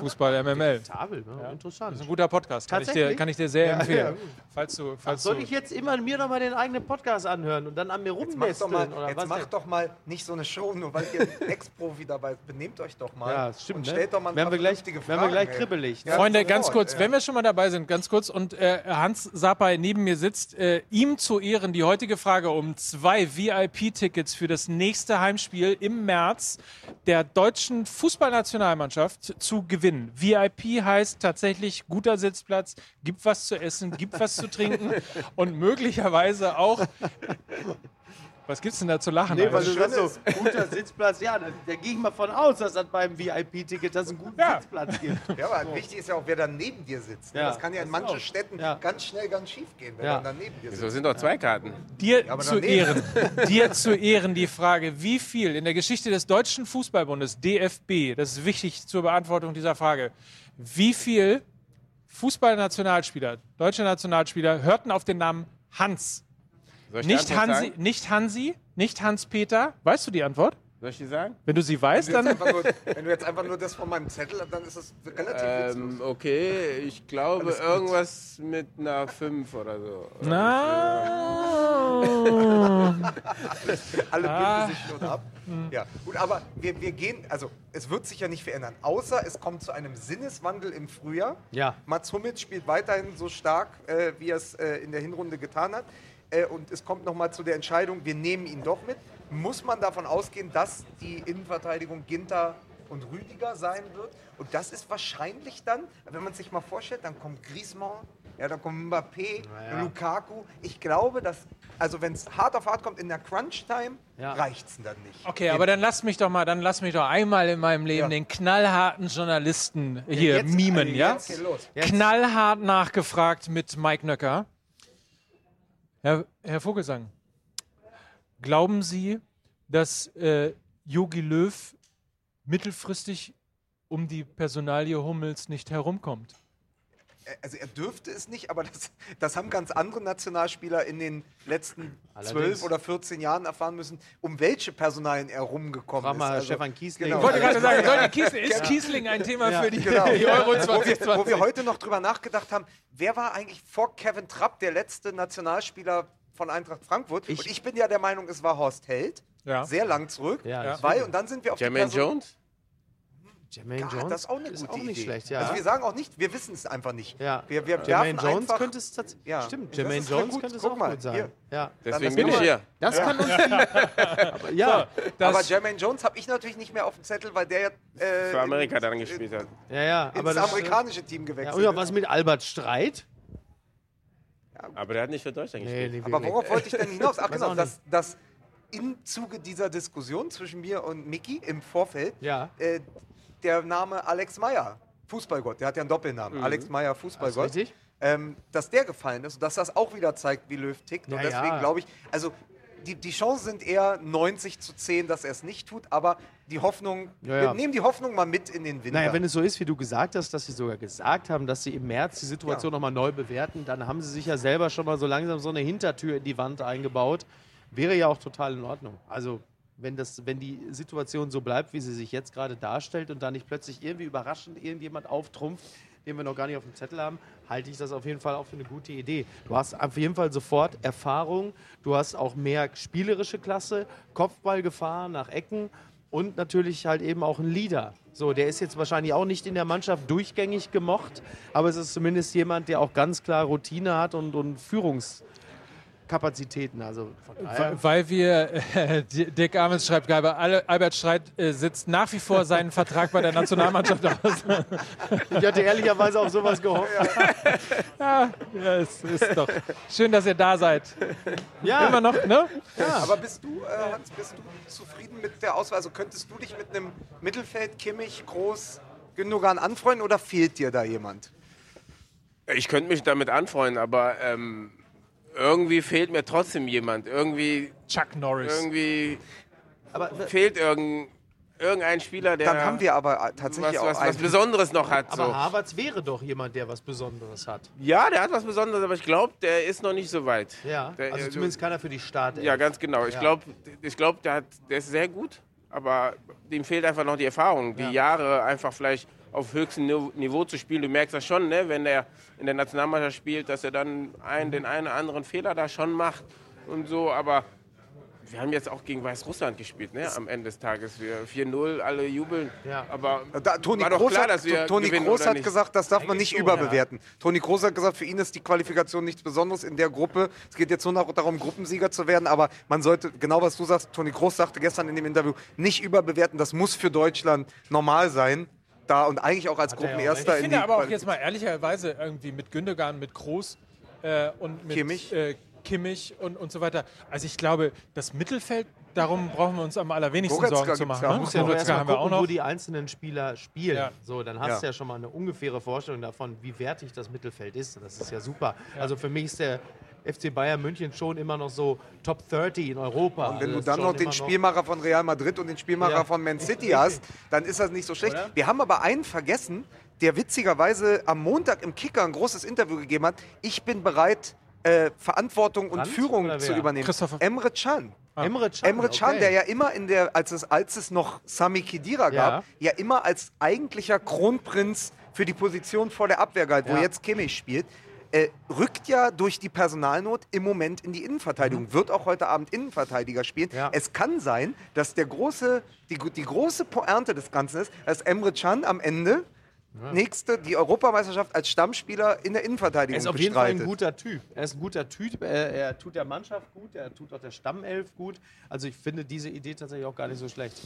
Fußball MML. Tabel, ne? interessant. Das ist ein guter Podcast. Kann ich dir, kann ich dir sehr Ja, empfehlen. ja, falls du, falls Soll du, ich jetzt immer mir noch mal den eigenen Podcast anhören und dann an mir Jetzt mach doch rumnesteln? mal, oder jetzt was mach denn? doch mal nicht so eine Show, nur weil ihr Ex-Profi dabei seid. Benehmt euch doch mal. Ja, das stimmt. Und ne? stellt doch mal ein werden paar wir gleich, vernünftige werden wir gleich Fragen, kribbelig. Ne? Ja, Freunde, ganz kurz, ja. wenn wir schon mal dabei sind, ganz kurz und äh, Hans Sapai neben mir sitzt, äh, ihm zu Ehren die heutige Frage um zwei VIP-Tickets für das nächste Heimspiel im März der deutschen Fußballnationalmannschaft zu gewinnen. VIP heißt tatsächlich guter Sitzplatz, gibt was zu essen, gibt was zu trinken und möglicherweise auch. Was gibt's denn da zu lachen? Nee, weil du sagst so, guter Sitzplatz, ja, da, da gehe ich mal von aus, dass das beim VIP-Ticket das einen guten Ja. Sitzplatz gibt. Ja, aber wichtig ist ja auch, wer dann neben dir sitzt. ne? Ja, das kann ja in manchen auch. Städten Ja. ganz schnell ganz schief gehen, wer Ja. dann daneben dir So sitzt. sind doch zwei Karten. Dir zu daneben. Ehren, dir zu Ehren die Frage, wie viel in der Geschichte des Deutschen Fußballbundes, DFB, das ist wichtig zur Beantwortung dieser Frage, wie viel Fußballnationalspieler, deutsche Nationalspieler hörten auf den Namen Hans? Soll ich die Nicht Hansi, sagen? nicht Hansi, nicht Hans-Peter. Weißt du die Antwort? Soll ich die sagen? Wenn du sie weißt, Wenn du, dann. nur, wenn du jetzt einfach nur das von meinem Zettel hast, dann ist das relativ Ähm, witzlos. okay, ich glaube irgendwas mit einer 5 oder so. Na. Alle Ah. binden sich schon ab. Ja, gut, aber wir, wir gehen, also es wird sich ja nicht verändern, außer es kommt zu einem Sinneswandel im Frühjahr. Ja. Mats Hummels spielt weiterhin so stark, äh, wie er es äh, in der Hinrunde getan hat. Äh, und es kommt nochmal zu der Entscheidung, wir nehmen ihn doch mit. Muss man davon ausgehen, dass die Innenverteidigung Ginter und Rüdiger sein wird? Und das ist wahrscheinlich dann, wenn man sich mal vorstellt, dann kommt Griezmann, ja, dann kommt Mbappé, Ja. Lukaku. Ich glaube, dass, also wenn es hart auf hart kommt in der Crunch-Time, Ja. reicht es dann nicht. Okay, aber dann lass mich doch mal, dann lass mich doch einmal in meinem Leben Ja. den knallharten Journalisten hier jetzt- mimen, also ja? jetzt- Okay, los. Jetzt- Knallhart nachgefragt mit Mike Nöcker. Herr, Herr Vogelsang, glauben Sie, dass äh, Jogi Löw mittelfristig um die Personalie Hummels nicht herumkommt? Also er dürfte es nicht, aber das, das haben ganz andere Nationalspieler in den letzten. 12 oder 14 Jahren erfahren müssen, um welche Personalien er rumgekommen Frag ist. mal Also, Stefan Kiesling. genau. Ich wollte gerade sagen, sollte Kiesling, ist Kiesling ein Thema für die, Genau. die Euro wo, wir, 2020? wo wir heute noch drüber nachgedacht haben, wer war eigentlich vor Kevin Trapp der letzte Nationalspieler von Eintracht Frankfurt? Ich- und ich bin ja der Meinung, es war Horst Held. Ja. Sehr lang zurück. Ja, Ja. Weil, und dann sind wir auf Jermaine Jones? Jermaine Ja, Jones das ist auch eine ist gute auch nicht Idee. schlecht, ja. Also wir sagen auch nicht, wir wissen es einfach nicht. ja. Wir, wir Jermaine Jones einfach, könnte es tatsächlich. Ja, Stimmt, das Jermaine Jones gut. könnte es auch mal, gut sein. hier. Ja. Deswegen bin ich hier. Das kann uns. Aber, ja, Das- aber Jermaine Jones habe ich natürlich nicht mehr auf dem Zettel, weil der äh, Für Amerika dann gespielt hat. ja, ja. ins Aber das, amerikanische Team ja, gewechselt ja, ist. was mit Albert Streit? Aber der hat nicht für Deutschland gespielt. nicht Aber worauf wollte ich denn hinaus? Ach genau, dass, dass im Zuge dieser Diskussion zwischen mir und Mickey im Vorfeld Ja. äh, der Name Alex Meyer, Fußballgott, der hat ja einen Doppelnamen, Alex Meyer, Fußballgott, Mhm. richtig. ähm, dass der gefallen ist und dass das auch wieder zeigt, wie Löw tickt. Ja, und deswegen ja. glaube ich, also die, die Chancen sind eher 90 zu 10, dass er es nicht tut, aber die Hoffnung, ja. wir nehmen die Hoffnung mal mit in den Winter. Naja, wenn es so ist, wie du gesagt hast, dass sie sogar gesagt haben, dass sie im März die Situation Ja. nochmal neu bewerten, dann haben sie sich ja selber schon mal so langsam so eine Hintertür in die Wand eingebaut. Wäre ja auch total in Ordnung. Also, wenn, das, wenn die Situation so bleibt, wie sie sich jetzt gerade darstellt und da nicht plötzlich irgendwie überraschend irgendjemand auftrumpft, den wir noch gar nicht auf dem Zettel haben, halte ich das auf jeden Fall auch für eine gute Idee. Du hast auf jeden Fall sofort Erfahrung, du hast auch mehr spielerische Klasse, Kopfballgefahr nach Ecken und natürlich halt eben auch ein Leader. So, der ist jetzt wahrscheinlich auch nicht in der Mannschaft durchgängig gemocht, aber es ist zumindest jemand, der auch ganz klar Routine hat und, und Führungskapazitäten. Also. Weil wir, äh, Dick Amens schreibt Albert Streit äh, sitzt nach wie vor seinen Vertrag bei der Nationalmannschaft aus. Ich hatte ehrlicherweise auf sowas gehofft. ja, es ist doch schön, dass ihr da seid. Ja, Immer noch, ne? Aber bist du, äh, Hans, bist du zufrieden mit der Auswahl? Also könntest du dich mit einem Mittelfeld, Kimmich, Groß, Gündogan anfreunden oder fehlt dir da jemand? Ich könnte mich damit anfreunden, aber ähm, irgendwie fehlt mir trotzdem jemand. Irgendwie, Chuck Norris. irgendwie aber fehlt irgendein, irgendein Spieler, der Dann haben wir aber was, tatsächlich auch was, was einen. Besonderes noch hat. Aber So. Havertz wäre doch jemand, der was Besonderes hat. Ja, der hat was Besonderes, aber ich glaube, der ist noch nicht so weit. Ja, Der- also äh, zumindest keiner für die Start. Ja, ganz genau. Ich Ja. glaube, ich glaub, der, hat- der ist sehr gut, aber dem fehlt einfach noch die Erfahrung, die Ja. Jahre einfach vielleicht auf höchstem Nive- Niveau zu spielen. Du merkst das schon, ne? wenn er in der Nationalmannschaft spielt, dass er dann einen, den einen oder anderen Fehler da schon macht und so, aber wir haben jetzt auch gegen Weißrussland gespielt, ne? am Ende des Tages. Wir 4-0, alle jubeln, Ja. aber Da, Toni war doch Kroos, klar, hat, dass wir Toni oder hat gesagt, das darf man nicht schon, überbewerten. Toni Kroos hat gesagt, für ihn ist die Qualifikation nichts Besonderes in der Gruppe. Es geht jetzt nur noch darum, Gruppensieger zu werden, aber man sollte, genau was du sagst, Toni Kroos sagte gestern in dem Interview, nicht überbewerten. Das muss für Deutschland normal sein. Da und eigentlich auch als er ja auch Gruppenerster Ich in finde die aber auch jetzt mal ehrlicherweise irgendwie mit Gündogan, mit Groß äh, und mit Kimmich. Äh, Kimmich und, und so weiter. Also ich glaube, das Mittelfeld, darum brauchen wir uns am allerwenigsten Goretzka Sorgen zu machen. ja. Ne? Muss ja auch Goretzka erstmal haben wir auch gucken, wo noch. die einzelnen Spieler spielen. Ja. So, dann hast Ja. du ja schon mal eine ungefähre Vorstellung davon, wie wertig das Mittelfeld ist. Das ist ja super. Also für mich ist der FC Bayern München schon immer noch so Top 30 in Europa. Und wenn Also du dann noch den Spielmacher von Real Madrid und den Spielmacher Ja. von Man City hast, dann ist das nicht so schlecht. Oder? Wir haben aber einen vergessen, der witzigerweise am Montag im Kicker ein großes Interview gegeben hat. Ich bin bereit, äh, Verantwortung und Brandt Führung zu übernehmen. Christopher- Emre Can. Emre Can. Emre Can, okay. der ja immer in der, als es, als es noch Sami Khedira gab, ja. immer als eigentlicher Kronprinz für die Position vor der Abwehr galt, wo Ja. jetzt Kimmich spielt. Äh, rückt ja durch die Personalnot im Moment in die Innenverteidigung, wird auch heute Abend Innenverteidiger spielen. Ja. Es kann sein, dass der große, die, die große Pointe des Ganzen ist, dass Emre Can am Ende nächste, die Europameisterschaft als Stammspieler in der Innenverteidigung Er ist auf jeden Fall bestreitet. ein guter Typ. Er ist ein guter Typ. Er, er tut der Mannschaft gut, er tut auch der Stammelf gut. Also ich finde diese Idee tatsächlich auch gar nicht so schlecht.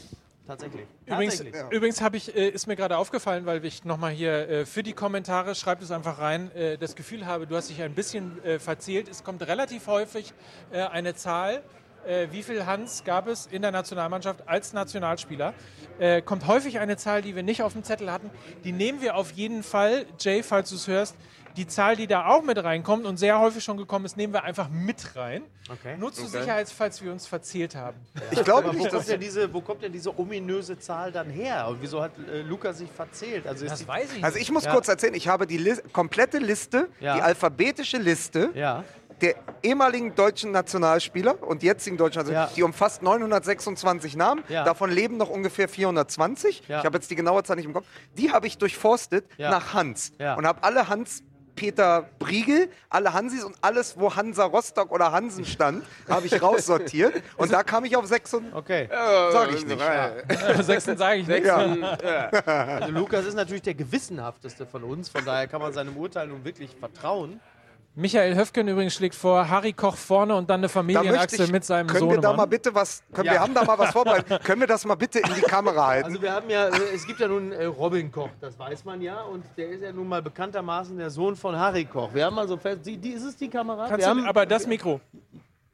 Tatsächlich. Übrigens, übrigens habe ich, äh, ist mir gerade aufgefallen, weil ich nochmal hier äh, für die Kommentare, schreibt es einfach rein, äh, das Gefühl habe, du hast dich ein bisschen äh, verzählt. Es kommt relativ häufig äh, eine Zahl, äh, wie viel Hans gab es in der Nationalmannschaft als Nationalspieler. Äh, kommt häufig eine Zahl, die wir nicht auf dem Zettel hatten. Die nehmen wir auf jeden Fall, Jay, falls du es hörst. Die Zahl, die da auch mit reinkommt und sehr häufig schon gekommen ist, nehmen wir einfach mit rein. Okay. Nur zur Sicherheit, falls wir uns verzählt haben. Ich glaube nicht, kommt, dass denn diese, wo kommt denn diese ominöse Zahl dann her? Und wieso hat äh, Lukas sich verzählt? Also ist Das die, weiß ich Also ich muss Ja. kurz erzählen, ich habe die Lis komplette Liste, Ja. die alphabetische Liste ja. der ehemaligen deutschen Nationalspieler und jetzigen deutschen Nationalspieler, Ja. die umfasst 926 Namen. Ja. Davon leben noch ungefähr 420. Ja. Ich habe jetzt die genaue Zahl nicht im Kopf. Die habe ich durchforstet Ja. nach Hans Ja. und habe alle Hans Peter Briegel, alle Hansis und alles, wo Hansa Rostock oder Hansen stand, habe ich raussortiert. Und da kam ich auf 6 und Okay. Sag ich nicht. Sechsten sage ich nicht. Also Lukas ist natürlich der gewissenhafteste von uns, von daher kann man seinem Urteil nun wirklich vertrauen. Michael Höfgen übrigens schlägt vor, Harry Koch vorne und dann eine Familienachse mit seinem können wir da mal Sohnemann. bitte was, können, Ja. wir haben da mal was vorbereitet, können wir das mal bitte in die Kamera halten? Also wir haben ja, äh, es gibt ja nun äh, Robin Koch, das weiß man ja, und der ist ja nun mal bekanntermaßen der Sohn von Harry Koch. Wir haben also fest, die, die, ist es die Kamera? Kannst wir du, haben, aber das Mikro.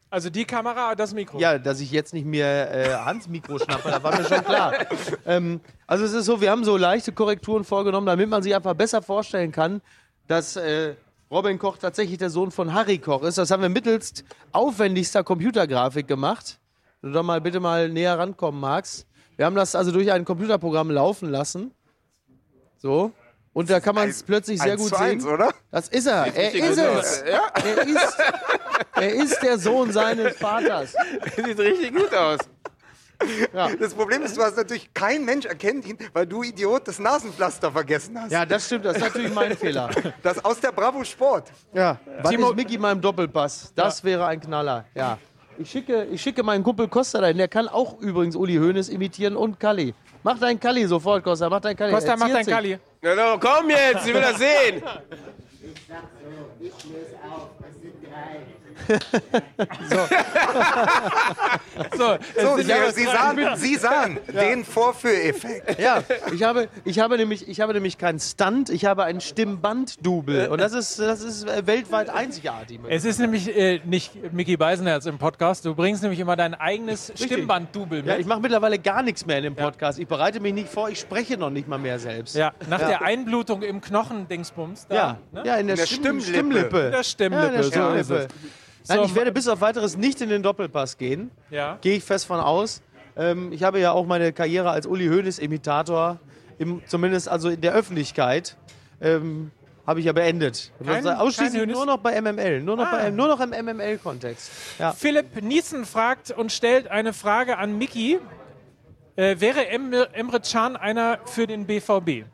Also die Kamera, das Mikro. Ja, dass ich jetzt nicht mehr äh, Hans Mikro schnappe, da war mir schon klar. ähm, also es ist so, wir haben so leichte Korrekturen vorgenommen, damit man sich einfach besser vorstellen kann, dass äh, Robin Koch tatsächlich der Sohn von Harry Koch ist. Das haben wir mittels aufwendigster Computergrafik gemacht. Wenn du da mal bitte mal näher rankommen magst. Wir haben das also durch ein Computerprogramm laufen lassen. So. Und da kann man es plötzlich sehr Eins gut zu eins, sehen. oder? Das ist er. Er ist es. Er ist, er ist der Sohn seines Vaters. Sieht richtig gut aus. Das Problem ist, du hast natürlich, kein Mensch erkennt ihn, weil du Idiot das Nasenpflaster vergessen hast. Ja, das stimmt, das ist natürlich mein Fehler. Das aus der Bravo Sport. Ja, was Timo- ist Mickey meinem Doppelpass? Das wäre ein Knaller, ja. Ich schicke, ich schicke meinen Kumpel Costa dahin, der kann auch übrigens Uli Hoeneß imitieren und Kalli. Mach dein Kalli sofort, Costa, mach dein Kalli. Costa, mach dein ziert sich. Kali. Na, na, komm jetzt, ich will das sehen. So, So, es Sie, sind- Sie sahen, Sie sahen den Vorführeffekt. Ja, ich habe, ich, habe nämlich, ich habe nämlich keinen Stunt, ich habe ein Stimmband-Double. Und das ist, das ist weltweit einzigartig. Es ist nämlich äh, nicht Mickey Beisenherz im Podcast. Du bringst nämlich immer dein eigenes Stimmband-Double mit. Ja, ich mache mittlerweile gar nichts mehr in dem Podcast. Ich bereite mich nicht vor, ich spreche noch nicht mal mehr selbst. Ja, nach der Einblutung im Knochen-Dingsbums. Ja, ne? ja in der, In der Stimm Stimmlippe. Stimmlippe. In der Stimmlippe, Ja, in der so Stimmlippe. es. Nein, So, ich werde bis auf weiteres nicht in den Doppelpass gehen. Ja. Gehe ich fest von aus. Ähm, ich habe ja auch meine Karriere als Uli Hoeneß-Imitator, im- zumindest also in der Öffentlichkeit, ähm, habe ich ja beendet. Kein- Also ausschließlich kein nur noch bei MML, nur noch, Ah. bei, nur noch im MML-Kontext. Ja. Philipp Niesen fragt und stellt eine Frage an Mickey. Äh, wäre Emre, Can einer für den BVB?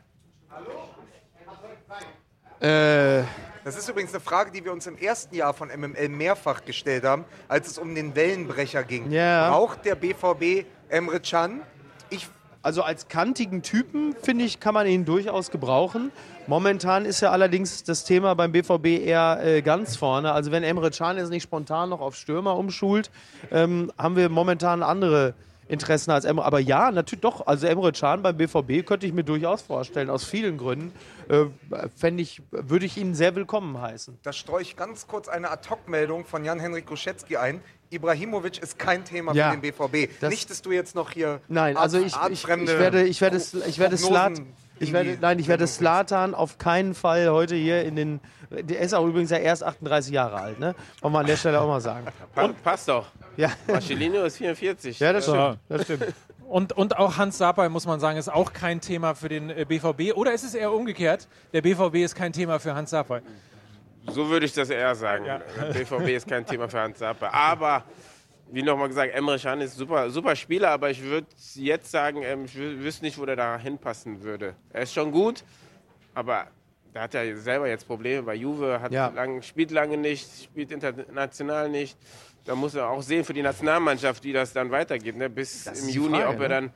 Äh, Das ist übrigens eine Frage, die wir uns im ersten Jahr von MML mehrfach gestellt haben, als es um den Wellenbrecher ging. Ja. Braucht der BVB Emre Can? Ich Also als kantigen Typen, finde ich, kann man ihn durchaus gebrauchen. Momentan ist ja allerdings das Thema beim BVB eher äh, ganz vorne. Also wenn Emre Can jetzt nicht spontan noch auf Stürmer umschult, ähm, haben wir momentan andere Interessen als Emre. Aber ja, natürlich doch. Also Emre Can beim BVB könnte ich mir durchaus vorstellen, aus vielen Gründen. Äh, ich, würde ich ihn sehr willkommen heißen. Da streue ich ganz kurz eine Ad-Hoc-Meldung von Jan-Henrik Ruschetzky ein. Ibrahimovic ist kein Thema Ja, für den BVB. das- Nicht, dass du jetzt noch hier Nein, art- also ich, ich, ich werde, ich werde, ich werde Slat, ich werde, nein, ich werde Slatan auf keinen Fall heute hier in den, der ist auch übrigens ja erst 38 Jahre alt, ne? Wollen wir an der Stelle auch mal sagen. Pa passt doch. Ja, Marcelino ist 44. ja das stimmt, das stimmt. Und, und auch Hans Sapai, muss man sagen, ist auch kein Thema für den äh, BVB. Oder ist es eher umgekehrt? Der BVB ist kein Thema für Hans Sapai. So würde ich das eher sagen. Der BVB ist kein Thema für Hans Sappe. Aber, wie nochmal gesagt, Emre Can ist super, super Spieler, aber ich würde jetzt sagen, ähm, ich wü- wüsste nicht, wo der da hinpassen würde. Er ist schon gut, aber der hat ja selber jetzt Probleme bei Juve, hat Ja. lang, spielt lange nicht, spielt international nicht. Da muss er auch sehen für die Nationalmannschaft, wie das dann weitergeht, ne? bis Das im Juni, Frage, ob er ne? dann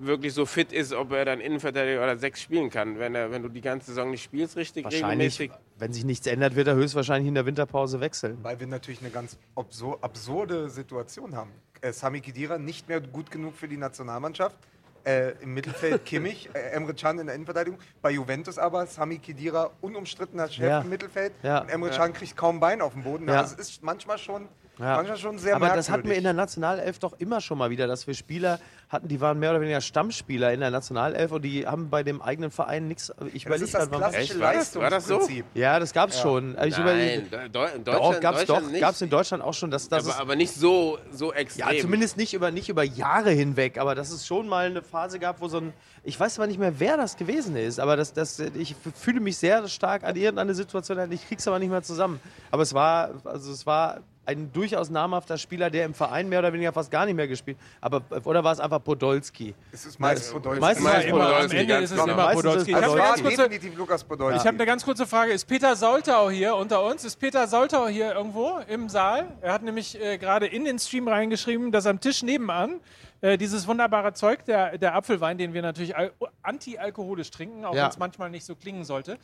wirklich so fit ist, ob er dann Innenverteidiger oder sechs spielen kann. Wenn, er, wenn du die ganze Saison nicht spielst, richtig Wahrscheinlich, regelmäßig. wenn sich nichts ändert, wird er höchstwahrscheinlich in der Winterpause wechseln. Weil wir natürlich eine ganz absur absurde Situation haben. Äh, Sami Khedira nicht mehr gut genug für die Nationalmannschaft. Äh, Im Mittelfeld Kimmich, äh, Emre Can in der Innenverteidigung. Bei Juventus aber Sami Khedira unumstrittener Chef Ja. im Mittelfeld. Ja. Und Emre Can kriegt kaum Bein auf den Boden. Ja. Also es ist manchmal schon, Ja. manchmal schon sehr Aber merkwürdig. das hatten wir in der Nationalelf doch immer schon mal wieder, dass wir Spieler hatten, die waren mehr oder weniger Stammspieler in der Nationalelf und die haben bei dem eigenen Verein nichts. Ich das überlege ist das klassische Echt? War das- war das so? Leistungsprinzip. Ja, das schon. Also ich. Nein, Deu- in Doch, Deutschland, gab's Deutschland doch. nicht. Gab's in Deutschland auch schon, dass das aber, aber nicht so, so extrem. ja, zumindest nicht über, nicht über Jahre hinweg, aber dass es schon mal eine Phase gab, wo so ein, ich weiß aber nicht mehr, wer das gewesen ist, aber das, das, ich fühle mich sehr stark an irgendeine Situation, ich krieg's aber nicht mehr zusammen. Aber es war, also es war ein durchaus namhafter Spieler, der im Verein mehr oder weniger fast gar nicht mehr gespielt aber Oder war es einfach Podolski? Es ist meist Podolski. meistens Ja, ist immer, am Podolski, Ende ist es immer Meistens ist Podolski. Ich habe eine, kurze- Podolski. ich hab eine ganz kurze Frage. Ist Peter Soltau hier unter uns? Ist Peter Soltau hier irgendwo im Saal? Er hat nämlich äh, gerade in den Stream reingeschrieben, dass am Tisch nebenan äh, dieses wunderbare Zeug, der, der Apfelwein, den wir natürlich al anti-alkoholisch trinken, auch Ja. wenn es manchmal nicht so klingen sollte,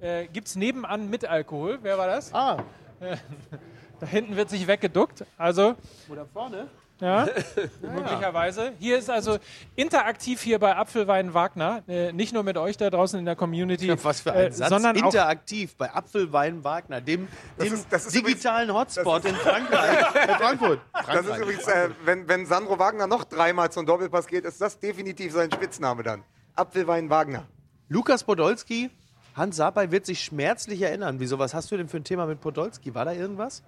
äh, gibt es nebenan mit Alkohol. Wer war das? Ah, Da hinten wird sich weggeduckt. Also, oder vorne? ja, möglicherweise. Hier ist also interaktiv hier bei Apfelwein Wagner, äh, nicht nur mit euch da draußen in der Community, Was für ein äh, Satz. sondern auch Interaktiv bei Apfelwein Wagner, dem, dem ist- das ist digitalen Hotspot in Frankreich. äh, Frankfurt. Das ist übrigens, äh, wenn, wenn Sandro Wagner noch dreimal zum Doppelpass geht, ist das definitiv sein Spitzname dann. Apfelwein Wagner. Lukas Podolski, Hans Sapai wird sich schmerzlich erinnern. Wieso, was hast du denn für ein Thema mit Podolski? War da irgendwas?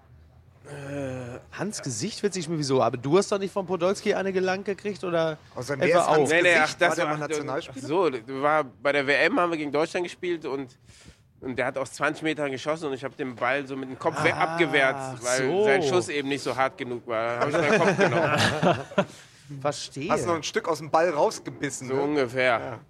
Hans Gesicht wird sich wieso? Aber du hast doch nicht von Podolski eine gelangt gekriegt oder etwa wer ist Hans auch? Nee, nee, ach, Gesicht? das War der war Nationalspieler? Ach so, du war bei der WM haben wir gegen Deutschland gespielt und, und der hat aus 20 Metern geschossen und ich habe den Ball so mit dem Kopf weg abgewehrt, weil so. sein Schuss eben nicht so hart genug war. Da habe ich meinen Kopf genommen. Verstehe. Hast noch ein Stück aus dem Ball rausgebissen. So Ne? ungefähr.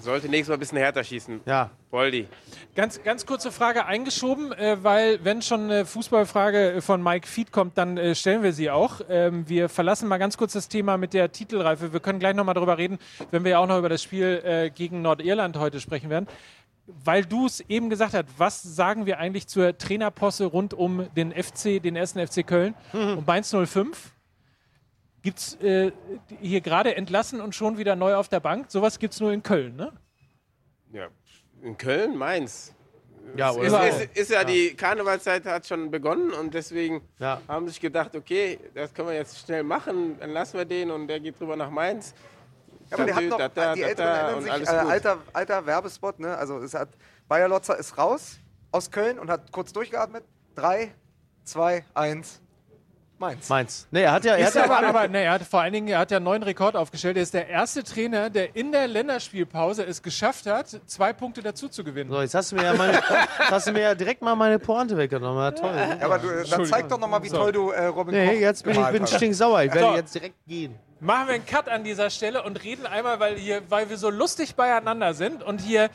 Sollte nächstes Mal ein bisschen härter schießen. ja. Poldi. Ganz, ganz kurze Frage eingeschoben, äh, weil wenn schon eine Fußballfrage von Mike Feed kommt, dann äh, stellen wir sie auch. Ähm, wir verlassen mal ganz kurz das Thema mit der Titelreife. Wir können gleich nochmal darüber reden, wenn wir ja auch noch über das Spiel äh, gegen Nordirland heute sprechen werden. Weil du es eben gesagt hast, was sagen wir eigentlich zur Trainerposse rund um den FC, den ersten FC Köln und Mainz 05? Gibt es äh, hier gerade entlassen und schon wieder neu auf der Bank? Sowas gibt es nur in Köln, ne? Ja. In Köln, Mainz. Ja, Ist, oder? Überall. ist, ist ja, die Karnevalszeit hat schon begonnen und deswegen Ja. haben sich gedacht, okay, das können wir jetzt schnell machen, dann lassen wir den und der geht drüber nach Mainz. Ja, aber der hat noch, Da, da, die Älteren da erinnern und sich, alles äh, alter, alter Werbespot, ne? Also es hat, Bayer Lotzer ist raus aus Köln und hat kurz durchgeatmet. Drei, zwei, eins, Mainz. Meins. Nee, er hat ja. Er hat Ist aber, ja aber nee, er hat vor allen Dingen, er hat ja einen neuen Rekord aufgestellt. Er ist der erste Trainer, der in der Länderspielpause es geschafft hat, zwei Punkte dazu zu gewinnen. so, jetzt hast du mir ja meine, hast du mir ja direkt mal meine Pointe weggenommen. Ja, toll. Ja, aber du, dann zeig doch nochmal, wie So. toll du äh, Robin Koch Nee, jetzt bin ich bin stinksauer. Ich werde So. jetzt direkt gehen. Machen wir einen Cut an dieser Stelle und reden einmal, weil, hier, weil wir so lustig beieinander sind. Und hier,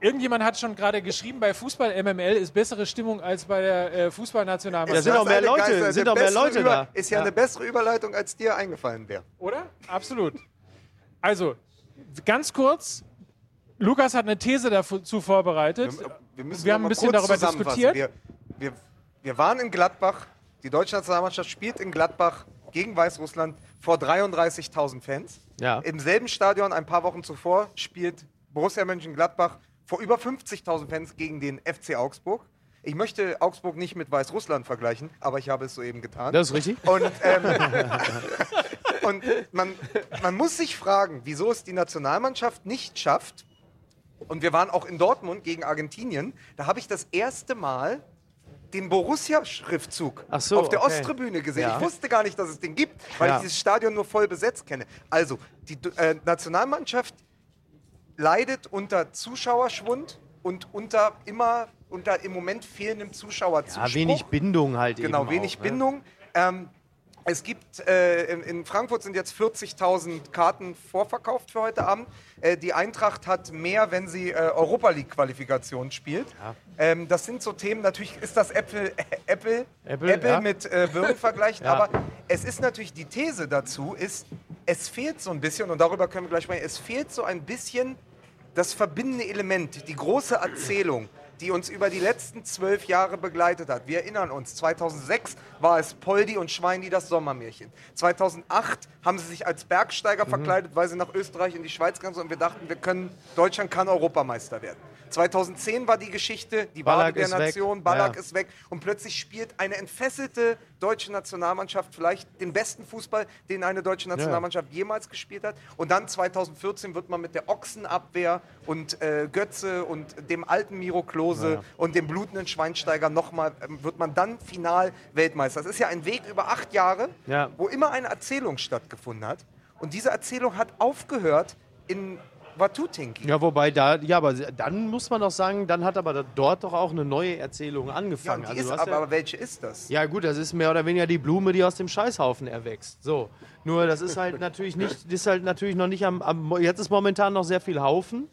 irgendjemand hat schon gerade geschrieben, bei Fußball MML ist bessere Stimmung als bei der äh, Da Fußballnationalmannschaft. sind auch mehr Leute, Geister- sind auch mehr Leute Über- da. Ist ja, Ja. eine bessere Überleitung, als dir eingefallen wäre. Oder? Absolut. Also, ganz kurz. Lukas hat eine These dazu vorbereitet. Wir, müssen Wir noch haben ein mal bisschen kurz darüber zusammenfassen. diskutiert. Wir, wir, wir waren in Gladbach. Die deutsche Nationalmannschaft spielt in Gladbach gegen Weißrussland vor 33.000 Fans. Ja. Im selben Stadion ein paar Wochen zuvor spielt Borussia Mönchengladbach vor über 50.000 Fans gegen den FC Augsburg. Ich möchte Augsburg nicht mit Weißrussland vergleichen, aber ich habe es soeben getan. Das ist richtig. Und, ähm, und man, man muss sich fragen, wieso es die Nationalmannschaft nicht schafft. Und wir waren auch in Dortmund gegen Argentinien. Da habe ich das erste Mal den Borussia-Schriftzug so, auf der okay. Osttribüne gesehen. Ja. Ich wusste gar nicht, dass es den gibt, weil Ja. ich dieses Stadion nur voll besetzt kenne. Also, die äh, Nationalmannschaft leidet unter Zuschauerschwund und unter immer unter im Moment fehlendem Zuschauerzuspruch. Ja, wenig Bindung halt Genau, eben wenig auch, ne? Bindung. Ähm, es gibt, äh, in, in Frankfurt sind jetzt 40.000 Karten vorverkauft für heute Abend. Äh, die Eintracht hat mehr, wenn sie äh, Europa League-Qualifikation spielt. Ähm, das sind so Themen, natürlich ist das Äpfel, Äpfel, Äpfel, ja. mit äh, Birnen vergleichen, Ja. aber es ist natürlich, die These dazu ist, es fehlt so ein bisschen, und darüber können wir gleich sprechen, es fehlt so ein bisschen das verbindende Element, die große Erzählung, die uns über die letzten zwölf Jahre begleitet hat. Wir erinnern uns, 2006 war es Poldi und Schweini das Sommermärchen. 2008 haben sie sich als Bergsteiger Mhm. verkleidet, weil sie nach Österreich in die Schweiz kamen und wir dachten, wir können, Deutschland kann Europameister werden. 2010 war die Geschichte, die Ballack Wahrheit der ist weg. Nation, Ballack Ja. ist weg und plötzlich spielt eine entfesselte deutsche Nationalmannschaft vielleicht den besten Fußball, den eine deutsche Nationalmannschaft jemals gespielt hat. Und dann 2014 wird man mit der Ochsenabwehr und äh, Götze und dem alten Miro Klose und dem blutenden Schweinsteiger nochmal, ähm, wird man dann final Weltmeister. Das ist ja ein Weg über acht Jahre, Ja. wo immer eine Erzählung stattgefunden hat. Und diese Erzählung hat aufgehört in Watutinki. Ja, wobei da, ja, aber dann muss man doch sagen, dann hat aber dort doch auch eine neue Erzählung Ja, angefangen. und die Also ist aber, ja, aber welche ist das? ja gut, das ist mehr oder weniger die Blume, die aus dem Scheißhaufen erwächst. So, nur das ist halt natürlich nicht, das ist halt natürlich noch nicht am, am, jetzt ist momentan noch sehr viel Haufen.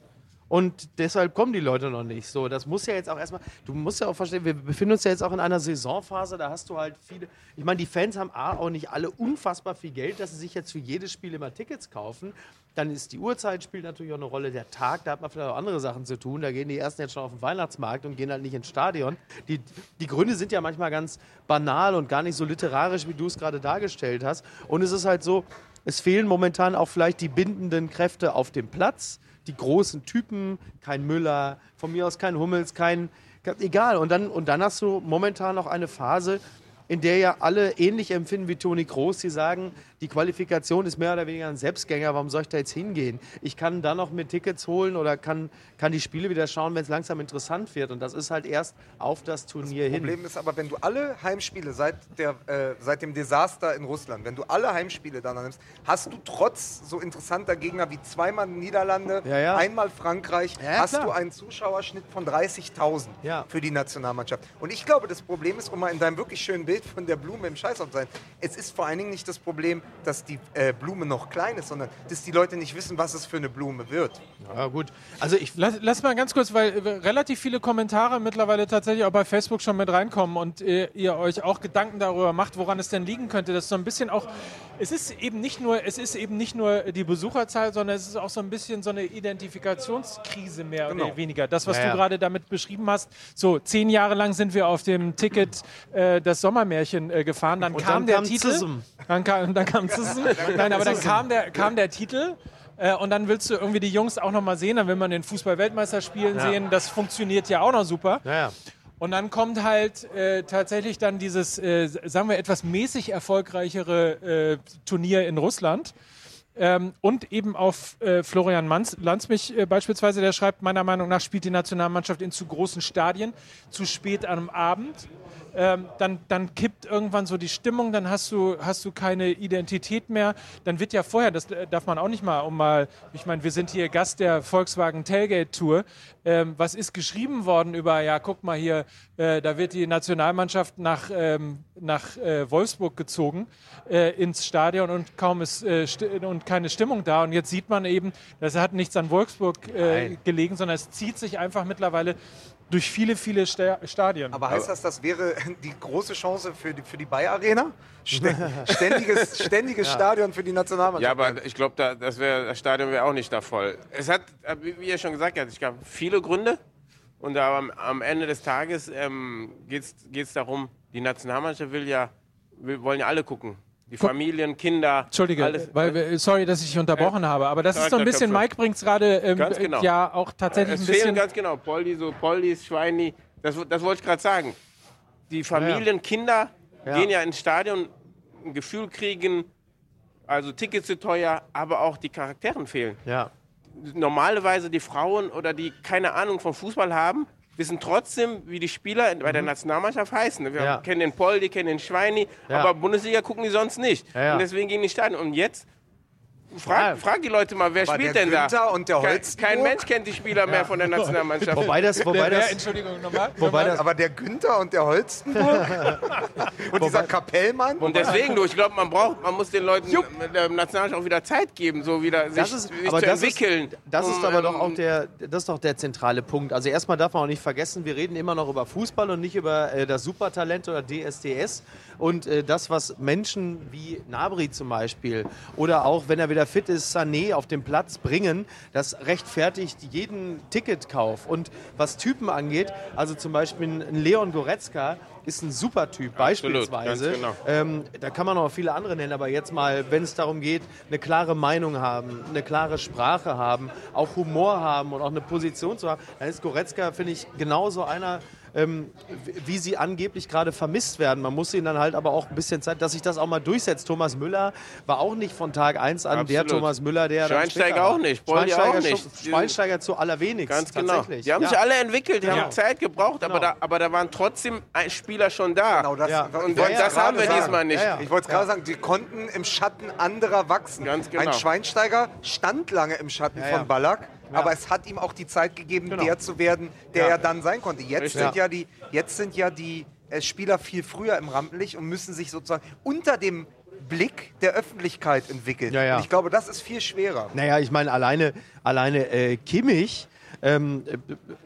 Und deshalb kommen die Leute noch nicht. So, das muss ja jetzt auch erstmal. Du musst ja auch verstehen, wir befinden uns ja jetzt auch in einer Saisonphase, da hast du halt viele. Ich meine, die Fans haben A, auch nicht alle unfassbar viel Geld, dass sie sich jetzt für jedes Spiel immer Tickets kaufen. Dann ist die Uhrzeit spielt natürlich auch eine Rolle, der Tag, da hat man vielleicht auch andere Sachen zu tun. Da gehen die ersten jetzt schon auf den Weihnachtsmarkt und gehen halt nicht ins Stadion. Die, die Gründe sind ja manchmal ganz banal und gar nicht so literarisch, wie du es gerade dargestellt hast. Und es ist halt so, es fehlen momentan auch vielleicht die bindenden Kräfte auf dem Platz die großen Typen, kein Müller, von mir aus kein Hummels, kein, egal. Und dann, und dann hast du momentan noch eine Phase, in der ja alle ähnlich empfinden wie Toni Kroos, die sagen, die Qualifikation ist mehr oder weniger ein Selbstgänger, warum soll ich da jetzt hingehen? Ich kann dann noch mir Tickets holen oder kann, kann die Spiele wieder schauen, wenn es langsam interessant wird. Und das ist halt erst auf das Turnier hin. Problem ist aber, wenn du alle Heimspiele seit, der, äh, seit dem Desaster in Russland, wenn du alle Heimspiele dann nimmst, hast du trotz so interessanter Gegner wie zweimal Niederlande, Ja, ja. einmal Frankreich, Ja, hast du einen Zuschauerschnitt von 30.000 Ja. für die Nationalmannschaft. Und ich glaube, das Problem ist, um mal in deinem wirklich schönen Bild Bild von der Blume im Scheißhaus sein. Es ist vor allen Dingen nicht das Problem, dass die äh, Blume noch klein ist, sondern dass die Leute nicht wissen, was es für eine Blume wird. Ja, gut. Also ich Lass, lass mal ganz kurz, weil äh, relativ viele Kommentare mittlerweile tatsächlich auch bei Facebook schon mit reinkommen und äh, ihr euch auch Gedanken darüber macht, woran es denn liegen könnte. Das ist so ein bisschen auch, es ist eben nicht nur, es ist eben nicht nur die Besucherzahl, sondern es ist auch so ein bisschen so eine Identifikationskrise mehr oder Genau. weniger. Das, was Ja, ja. du gerade damit beschrieben hast. So zehn Jahre lang sind wir auf dem Ticket äh, das Sommermärchen äh, gefahren. Dann Und kam dann der kam Titel. Zism. Dann kam, dann kam Zism. Nein, aber dann kam der, kam der Titel. Äh, und dann willst du irgendwie die Jungs auch noch mal sehen, dann will man den Fußball-Weltmeisterspielen Ja. sehen. Das funktioniert ja auch noch super. ja. Und dann kommt halt äh, tatsächlich dann dieses, äh, sagen wir, etwas mäßig erfolgreichere äh, Turnier in Russland. Ähm, und eben auf äh, Florian Manz, Landsmich äh, beispielsweise, der schreibt, meiner Meinung nach spielt die Nationalmannschaft in zu großen Stadien, zu spät am Abend. Ähm, dann, dann kippt irgendwann so die Stimmung, dann hast du, hast du keine Identität mehr. Dann wird ja vorher, das äh, darf man auch nicht mal, um mal, ich meine, wir sind hier Gast der Volkswagen Tailgate Tour. Ähm, was ist geschrieben worden über, ja, guck mal hier, äh, da wird die Nationalmannschaft nach, ähm, nach äh, Wolfsburg gezogen äh, ins Stadion und kaum ist äh, und keine Stimmung da. Und jetzt sieht man eben, das hat nichts an Wolfsburg äh, gelegen, sondern es zieht sich einfach mittlerweile durch viele, viele Sta Stadien. Aber heißt das, das wäre die große Chance für die, für die Bayer Arena? Stä- Ständiges, ständiges Stadion für die Nationalmannschaft. Ja, aber ich glaube, da, das, wär, das Stadion wäre auch nicht da voll. Es hat, äh, wie wie ihr schon gesagt habt, es gab viele Gründe. Und aber am, am Ende des Tages ähm, geht es darum, die Nationalmannschaft will ja, wir wollen ja alle gucken. Die Familien, Kinder, Entschuldige, alles. weil, sorry, dass ich unterbrochen habe, aber das ist so ein bisschen. Mike bringt es gerade ähm, genau. ja auch tatsächlich es ein fehlen bisschen. ganz genau Poldi, so Poldis, Schweini, das, das wollte ich gerade sagen. Die Familien, Kinder Ja. gehen ja ins Stadion, ein Gefühl kriegen, also Tickets sind teuer, aber auch die Charakteren fehlen. ja. normalerweise die Frauen oder die keine Ahnung vom Fußball haben, wissen trotzdem, wie die Spieler bei der Nationalmannschaft heißen. Wir Mhm. Ja. kennen den Poldi, kennen den Schweini, Ja. aber Bundesliga gucken die sonst nicht. Ja. Und deswegen gehen die Stadion. Und jetzt frag, Ja. frag die Leute mal, wer Aber spielt der denn da? Günther und der Kein, Holstenburg? kein Mensch kennt die Spieler mehr von der Nationalmannschaft. Wobei das, wobei das, Entschuldigung, nochmal. wobei das, aber der Günther und der Holstenburg und dieser Kapellmann. Und deswegen, du, ich glaube, man braucht, man muss den Leuten der Nationalmannschaft auch wieder Zeit geben, so wieder sich, das ist, sich aber zu das entwickeln. Ist, das ist aber doch ähm, auch der, das ist doch der zentrale Punkt. Also erstmal darf man auch nicht vergessen, wir reden immer noch über Fußball und nicht über äh, das Supertalent oder DSDS. Und äh, das, was Menschen wie Nabri zum Beispiel oder auch, wenn er wieder fit ist, Sané auf den Platz bringen, das rechtfertigt jeden Ticketkauf. Und was Typen angeht, also zum Beispiel ein Leon Goretzka ist ein super Typ, Absolut, beispielsweise. genau. Ähm, da kann man auch viele andere nennen, aber jetzt mal, wenn es darum geht, eine klare Meinung haben, eine klare Sprache haben, auch Humor haben und auch eine Position zu haben, dann ist Goretzka, finde ich, genauso einer, ähm, wie sie angeblich gerade vermisst werden. Man muss ihnen dann halt aber auch ein bisschen Zeit, dass sich das auch mal durchsetzt. Thomas Müller war auch nicht von Tag 1 an der Absolut. Thomas Müller, der Schweinsteiger auch nicht, Schweinsteiger, auch nicht. schon- Schweinsteiger zu allerwenigst. Ganz genau. Die haben Ja. sich alle entwickelt, die Ja. haben Zeit gebraucht, aber, Genau. da, aber da waren trotzdem ein Spieler schon da. Genau, das, Ja. Und das haben wir sagen. diesmal nicht. Ja, ja. Ich wollte es gerade sagen, die konnten im Schatten anderer wachsen. Ganz genau. Ein Schweinsteiger stand lange im Schatten Ja, ja. von Ballack, aber es hat ihm auch die Zeit gegeben, Genau. der zu werden, der Ja. er dann sein konnte. Jetzt Richtig. sind ja die, jetzt sind ja die äh, Spieler viel früher im Rampenlicht und müssen sich sozusagen unter dem Blick der Öffentlichkeit entwickeln. Ja, ja. Und ich glaube, das ist viel schwerer. Naja, ich meine, alleine, alleine äh, Kimmich ähm, äh,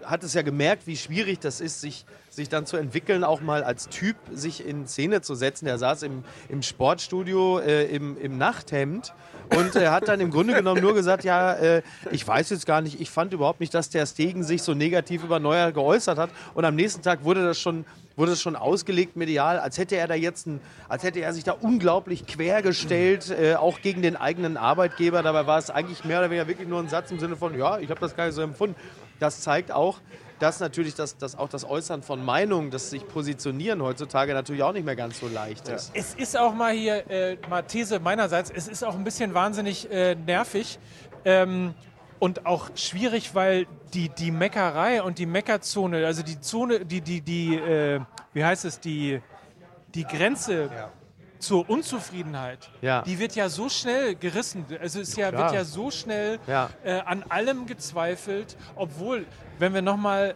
hat es ja gemerkt, wie schwierig das ist, sich, sich dann zu entwickeln, auch mal als Typ sich in Szene zu setzen. Er saß im, im Sportstudio äh, im, im Nachthemd und er hat dann im Grunde genommen nur gesagt, ja, äh, ich weiß jetzt gar nicht, ich fand überhaupt nicht, dass der Stegen sich so negativ über Neuer geäußert hat. Und am nächsten Tag wurde das schon wurde es schon ausgelegt medial, als hätte er da jetzt ein, als hätte er sich da unglaublich quergestellt, äh, auch gegen den eigenen Arbeitgeber. Dabei war es eigentlich mehr oder weniger wirklich nur ein Satz im Sinne von, ja, ich habe das gar nicht so empfunden. Das zeigt auch, dass natürlich das, das auch das Äußern von Meinungen, das sich positionieren heutzutage natürlich auch nicht mehr ganz so leicht ist. Es ist auch mal hier, äh, mal These meinerseits, es ist auch ein bisschen wahnsinnig äh, nervig ähm, und auch schwierig, weil die, die Meckerei und die Meckerzone, also die Zone, die, die, die, äh, wie heißt es, die, die Grenze zur Unzufriedenheit, Ja. die wird ja so schnell gerissen. Also es ja, wird ja so schnell Ja. äh, an allem gezweifelt, obwohl, wenn wir nochmal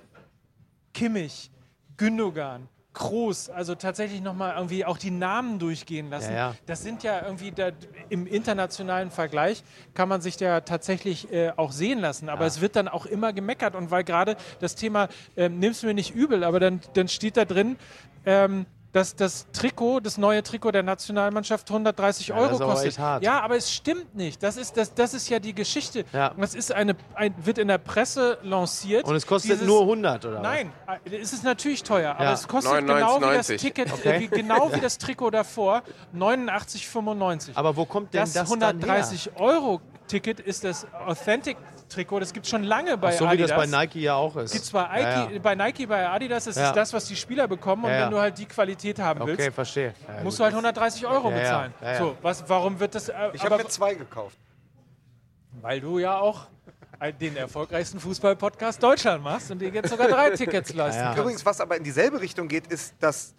Kimmich, Gündogan, Groß, also tatsächlich nochmal irgendwie auch die Namen durchgehen lassen. Ja, ja. Das sind ja irgendwie da, im internationalen Vergleich kann man sich ja tatsächlich äh, auch sehen lassen. Aber es wird dann auch immer gemeckert und weil gerade das Thema, ähm, nimm's mir nicht übel, aber dann, dann steht da drin, ähm, dass das Trikot, das neue Trikot der Nationalmannschaft 130 Euro das ist aber kostet. Ja, aber es stimmt nicht. Das ist, das, das ist ja die Geschichte. Ja. Das ist eine, ein, wird in der Presse lanciert. Und es kostet Dieses- nur 100, oder? Nein, äh, es ist natürlich teuer, aber Ja. es kostet genau wie das 99,90. Ticket, Okay. äh, wie, genau wie das Trikot davor, 89,95. Aber wo kommt denn das, das, dann 130 Euro Ticket ist das Authentic Trikot, das gibt es schon lange bei her? So wie Adidas. das bei Nike ja auch ist. Gibt's bei, Ja, Nike, bei Nike, bei Adidas, das Ja. ist das, was die Spieler bekommen. Und Ja, ja. wenn du halt die Qualität haben ja. willst, Okay, verstehe. Ja, musst gut. du halt 130 Euro Ja, ja. bezahlen. Ja, ja. So, was, warum wird das? Äh, Ich habe mir zwei gekauft. weil du ja auch den erfolgreichsten Fußball-Podcast Deutschland machst und dir jetzt sogar drei Tickets leisten Ja, ja. kannst. Übrigens, was aber in dieselbe Richtung geht, ist, dass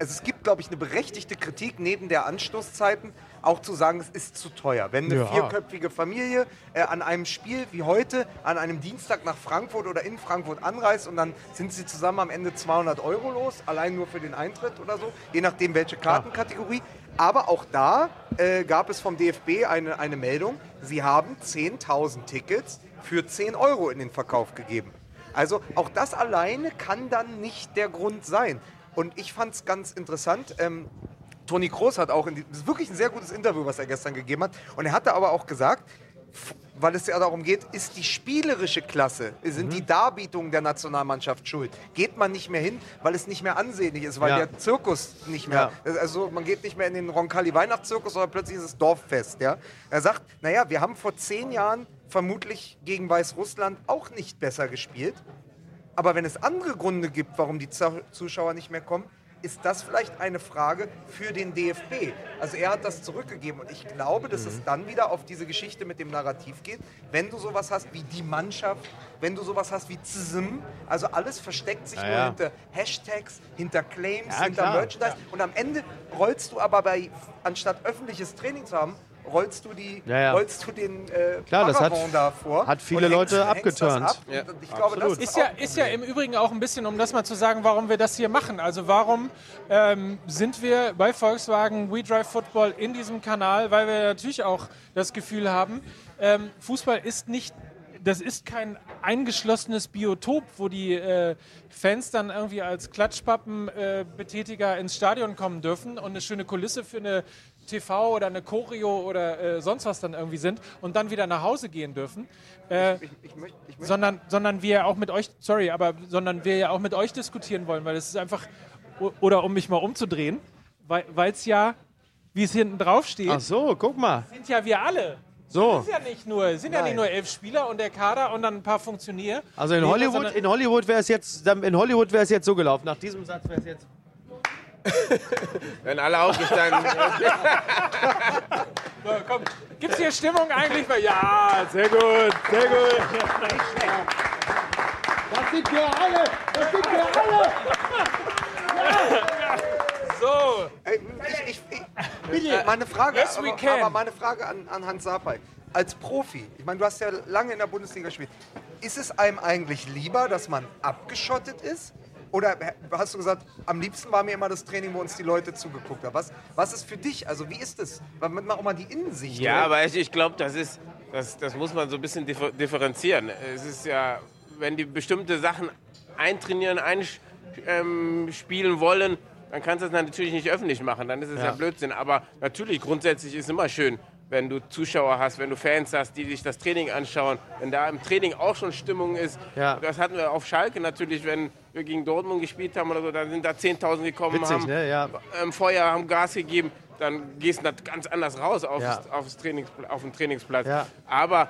also es gibt, glaube ich, eine berechtigte Kritik neben der Anstoßzeiten, auch zu sagen, es ist zu teuer. Wenn eine Ja. vierköpfige Familie äh, an einem Spiel wie heute, an einem Dienstag nach Frankfurt oder in Frankfurt anreist und dann sind sie zusammen am Ende 200 Euro los, allein nur für den Eintritt oder so, je nachdem welche Kartenkategorie. Aber auch da äh, gab es vom DFB eine, eine Meldung, sie haben 10.000 Tickets für 10 Euro in den Verkauf gegeben. Also auch das alleine kann dann nicht der Grund sein. Und ich fand es ganz interessant. Ähm, Toni Kroos hat auch, in die, das ist wirklich ein sehr gutes Interview, was er gestern gegeben hat. Und er hatte aber auch gesagt, weil es ja darum geht, ist die spielerische Klasse, sind die Darbietungen der Nationalmannschaft schuld? Geht man nicht mehr hin, weil es nicht mehr ansehnlich ist, weil Ja. der Zirkus nicht mehr, also man geht nicht mehr in den Roncalli Weihnachtszirkus, sondern plötzlich ist es Dorffest. Ja? Er sagt, naja, wir haben vor zehn Jahren vermutlich gegen Weißrussland auch nicht besser gespielt. Aber wenn es andere Gründe gibt, warum die Zu- Zuschauer nicht mehr kommen, ist das vielleicht eine Frage für den DFB. Also er hat das zurückgegeben und ich glaube, dass Mhm. es dann wieder auf diese Geschichte mit dem Narrativ geht. Wenn du sowas hast wie die Mannschaft, wenn du sowas hast wie ZSM, also alles versteckt sich Ja, nur ja. hinter Hashtags, hinter Claims, Ja, hinter klar. Merchandise und am Ende rollst du aber bei, anstatt öffentliches Training zu haben, rollst du, die, Ja, ja. rollst du den äh, Klar, das hat- da vor hat viele Leute abgeturnt. ab. Ja. Ich glaube, das Ist ja, auch ein ist ja im Übrigen auch ein bisschen, um das mal zu sagen, warum wir das hier machen. Also warum ähm, sind wir bei Volkswagen We Drive Football in diesem Kanal? Weil wir natürlich auch das Gefühl haben, ähm, Fußball ist nicht, das ist kein eingeschlossenes Biotop, wo die äh, Fans dann irgendwie als Klatschpappenbetätiger äh, Betätiger ins Stadion kommen dürfen und eine schöne Kulisse für eine TV oder eine Choreo oder äh, sonst was dann irgendwie sind und dann wieder nach Hause gehen dürfen. Äh, Ich, ich, möchte, ich möchte sondern, sondern wir auch mit euch, sorry, aber sondern wir ja auch mit euch diskutieren wollen, weil es ist einfach, oder um mich mal umzudrehen, weil es ja, wie es hinten drauf steht, Ach so, guck mal. sind ja wir alle. So. Ist ja nicht nur, sind ja nicht nur elf Spieler und der Kader und dann ein paar Funktionäre. Also in Hollywood, in Hollywood wäre es jetzt, in Hollywood wäre es jetzt so gelaufen. Nach diesem Satz wäre es jetzt. Wenn alle aufgestanden sind. So, komm, gibt's hier Stimmung eigentlich? Ja, sehr gut, sehr gut. Das sind wir alle! Das sind wir alle! So, ich, ich, ich, äh, meine Frage, Yes, we aber, can. aber meine Frage an, an Hans Sapai. Als Profi, ich meine, du hast ja lange in der Bundesliga gespielt. Ist es einem eigentlich lieber, dass man abgeschottet ist? Oder hast du gesagt, am liebsten war mir immer das Training, wo uns die Leute zugeguckt haben? Was, was ist für dich? Also, wie ist es? Damit man auch mal die Innensicht. Ja, oder? aber ich, ich glaube, das ist, das, das muss man so ein bisschen differ- differenzieren. Es ist ja, wenn die bestimmte Sachen eintrainieren, einspielen wollen, dann kannst du das natürlich nicht öffentlich machen. Dann ist es ja. Ja. Blödsinn. Aber natürlich, grundsätzlich ist es immer schön, wenn du Zuschauer hast, wenn du Fans hast, die sich das Training anschauen, wenn da im Training auch schon Stimmung ist. Ja. Das hatten wir auf Schalke natürlich, wenn wir gegen Dortmund gespielt haben oder so, dann sind da 10.000 gekommen, Witzig, haben ne? Ja. ähm, Feuer, haben Gas gegeben, dann gehst du da ganz anders raus aufs, Ja. aufs Trainings, auf den Trainingsplatz. Ja. Aber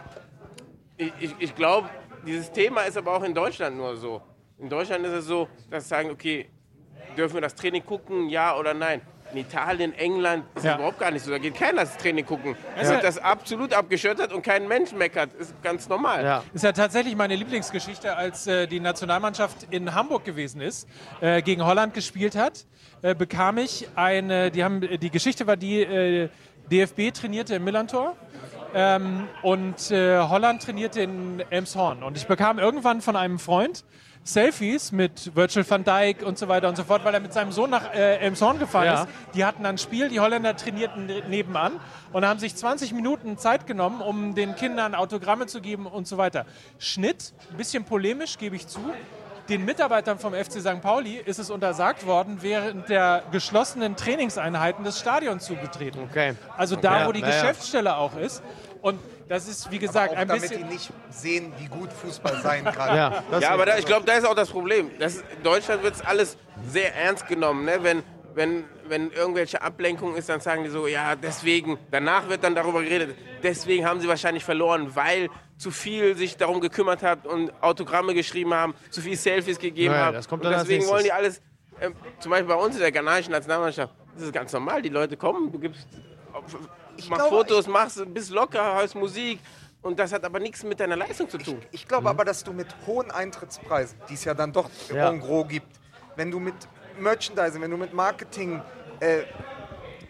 ich, ich, ich glaube, dieses Thema ist aber auch in Deutschland nur so. In Deutschland ist es so, dass sie sagen, okay, dürfen wir das Training gucken, ja oder nein? In Italien, England ist Ja. das überhaupt gar nicht so. Da geht keiner das Training gucken. Da Ja. wird das absolut abgeschottet und kein Mensch meckert. Ist ganz normal. Ja. Ist ja tatsächlich meine Lieblingsgeschichte, als äh, die Nationalmannschaft in Hamburg gewesen ist, äh, gegen Holland gespielt hat, äh, bekam ich eine, die haben, die Geschichte war die, äh, DFB trainierte im Millantor ähm, und äh, Holland trainierte in Elmshorn. Und ich bekam irgendwann von einem Freund Selfies mit Virgil van Dijk und so weiter und so fort, weil er mit seinem Sohn nach äh, Elmshorn gefahren Ja. ist. Die hatten dann ein Spiel, die Holländer trainierten ne- nebenan und haben sich 20 Minuten Zeit genommen, um den Kindern Autogramme zu geben und so weiter. Schnitt, ein bisschen polemisch, gebe ich zu. Den Mitarbeitern vom FC St. Pauli ist es untersagt worden, während der geschlossenen Trainingseinheiten des Stadions zu betreten. Okay. Also da, Ja, wo die ja, ja. Geschäftsstelle auch ist. Und das ist, wie gesagt, auch ein damit bisschen. die nicht sehen, wie gut Fußball sein kann. Ja, das Ja, aber da, ich glaube, da ist auch das Problem. Das, in Deutschland wird alles sehr ernst genommen. Ne? Wenn, wenn, wenn irgendwelche Ablenkung ist, dann sagen die so, ja, deswegen, danach wird dann darüber geredet, deswegen haben sie wahrscheinlich verloren, weil zu viel sich darum gekümmert hat und Autogramme geschrieben haben, zu viel Selfies gegeben Ja, haben. das kommt und dann als deswegen wollen die alles, ähm, zum Beispiel bei uns in der ghanaischen Nationalmannschaft, das ist ganz normal, die Leute kommen, du gibst, machst glaube, Fotos, machst, bist locker, hörst Musik und das hat aber nichts mit deiner Leistung zu tun. Ich glaube aber, dass du mit hohen Eintrittspreisen, die es ja dann doch Ja. en gros gibt, wenn du mit Merchandising, wenn du mit Marketing äh,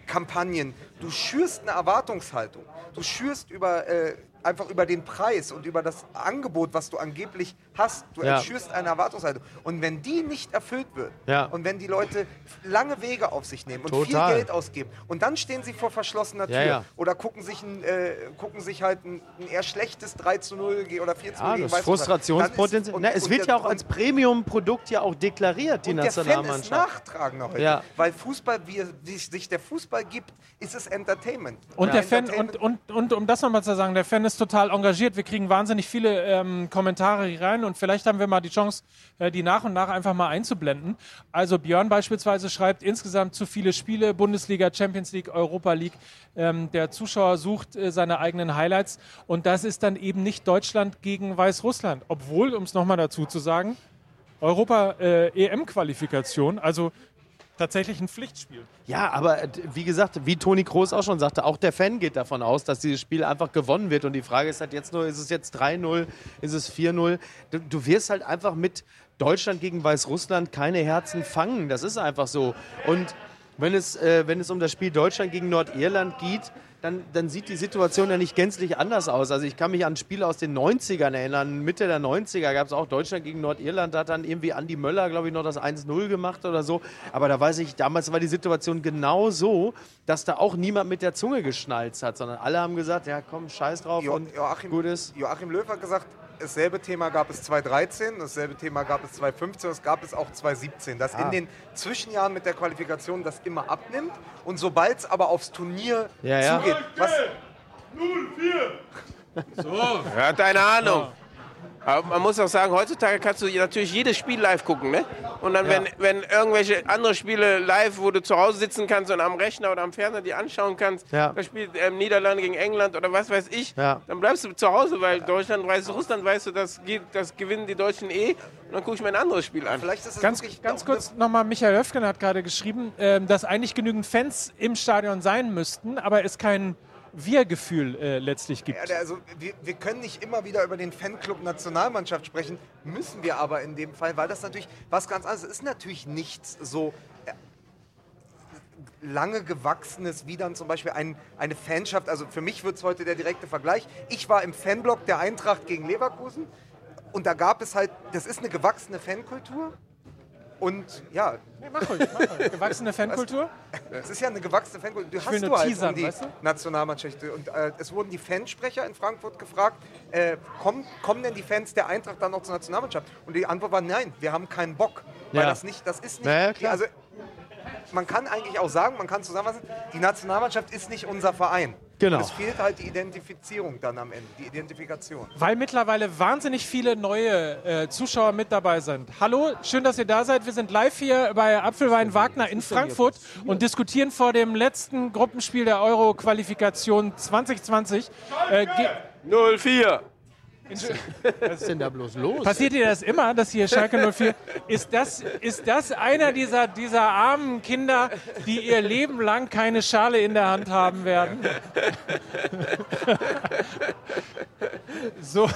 Kampagnen, du schürst eine Erwartungshaltung. Du schürst über, äh, einfach über den Preis und über das Angebot, was du angeblich hast. Du Ja. schürst eine Erwartungshaltung. Und wenn die nicht erfüllt wird Ja. und wenn die Leute lange Wege auf sich nehmen und viel Total. Geld ausgeben und dann stehen sie vor verschlossener Tür Ja, ja. oder gucken sich, ein, äh, gucken sich halt ein, ein eher schlechtes 3 zu 0 ge- oder 4 zu 0 Ja, gegen das. Frustrationspotenzial. Und- Na, es und wird der- ja auch als Premium-Produkt ja auch deklariert, die und der Fan ist Nationalmannschaft. nachtragender heute. Ja. Weil Fußball, wie, wie sich der Fußball gibt, ist es Entertainment. Und der Fan, Entertainment- und, und, und um das nochmal zu sagen, der Fan ist total engagiert. Wir kriegen wahnsinnig viele ähm, Kommentare hier rein und vielleicht haben wir mal die Chance, äh, die nach und nach einfach mal einzublenden. Also Björn beispielsweise schreibt insgesamt zu viele Spiele, Bundesliga, Champions League, Europa League. Ähm, der Zuschauer sucht äh, seine eigenen Highlights und das ist dann eben nicht Deutschland gegen Weißrussland. Obwohl, um es nochmal dazu zu sagen, Europa-EM-Qualifikation, also tatsächlich ein Pflichtspiel. Ja, aber äh, wie gesagt, wie Toni Kroos auch schon sagte, auch der Fan geht davon aus, dass dieses Spiel einfach gewonnen wird. Und die Frage ist halt jetzt nur, ist es jetzt 3-0, ist es 4-0? Du, du wirst halt einfach mit Deutschland gegen Weißrussland keine Herzen fangen. Das ist einfach so. Und wenn es, äh, wenn es um das Spiel Deutschland gegen Nordirland geht, dann, dann sieht die Situation ja nicht gänzlich anders aus. Also ich kann mich an Spiele aus den 90ern erinnern. Mitte der 90er gab es auch Deutschland gegen Nordirland. Da hat dann irgendwie Andi Möller, glaube ich, noch das 1-0 gemacht oder so. Aber da weiß ich, damals war die Situation genau so, dass da auch niemand mit der Zunge geschnalzt hat, sondern alle haben gesagt, ja komm, scheiß drauf Jo und Joachim, gut ist. Joachim Löw hat gesagt, dasselbe Thema gab es 2013, dasselbe Thema gab es 2015, das gab es auch 2017. Dass Ah. in den Zwischenjahren mit der Qualifikation das immer abnimmt und sobald es aber aufs Turnier Ja, ja. zugeht, was, Er hat eine Ahnung. Aber man muss auch sagen, heutzutage kannst du natürlich jedes Spiel live gucken, ne? Und dann, wenn, wenn irgendwelche andere Spiele live, wo du zu Hause sitzen kannst und am Rechner oder am Fernseher die anschauen kannst, Ja. da spielt ähm, Niederlande gegen England oder was weiß ich, Ja. dann bleibst du zu Hause, weil Deutschland weiß, Russland weißt du, das, geht, das gewinnen die Deutschen eh. Und dann gucke ich mir ein anderes Spiel an. vielleicht ist es Ganz, ganz kurz nochmal, Michael Höfgen hat gerade geschrieben, ähm, dass eigentlich genügend Fans im Stadion sein müssten, aber es kein Wir-Gefühl äh, letztlich gibt. Ja, also wir, wir können nicht immer wieder über den Fanclub Nationalmannschaft sprechen, müssen wir aber in dem Fall, weil das natürlich was ganz anderes ist. Es ist natürlich nichts so äh, lange gewachsenes wie dann zum Beispiel ein, eine Fanschaft. Also für mich wird es heute der direkte Vergleich. Ich war im Fanblock der Eintracht gegen Leverkusen und da gab es halt, das ist eine gewachsene Fankultur. Und ja, Nee, mach ruhig, mach ruhig. Gewachsene Fankultur? es ist ja eine gewachsene Fankultur. Du will hast du halt teasern, um die weißt du? Nationalmannschaft. Und äh, es wurden die Fansprecher in Frankfurt gefragt, äh, kommen, kommen denn die Fans der Eintracht dann noch zur Nationalmannschaft? Und die Antwort war nein, wir haben keinen Bock. Weil Ja. das nicht, das ist nicht. Ja, ja, klar. Also, man kann eigentlich auch sagen, man kann zusammenfassen, die Nationalmannschaft ist nicht unser Verein. Genau. Es fehlt halt die Identifizierung dann am Ende, die Identifikation. Weil mittlerweile wahnsinnig viele neue äh, Zuschauer mit dabei sind. Hallo, schön, dass ihr da seid. Wir sind live hier bei Apfelwein Wagner in Frankfurt und diskutieren vor dem letzten Gruppenspiel der Euro-Qualifikation 2020. Äh, ge- 04. Was ist denn da bloß los? Passiert dir das immer, dass hier Schalke 04... Ist das, ist das einer dieser, dieser armen Kinder, die ihr Leben lang keine Schale in der Hand haben werden? So,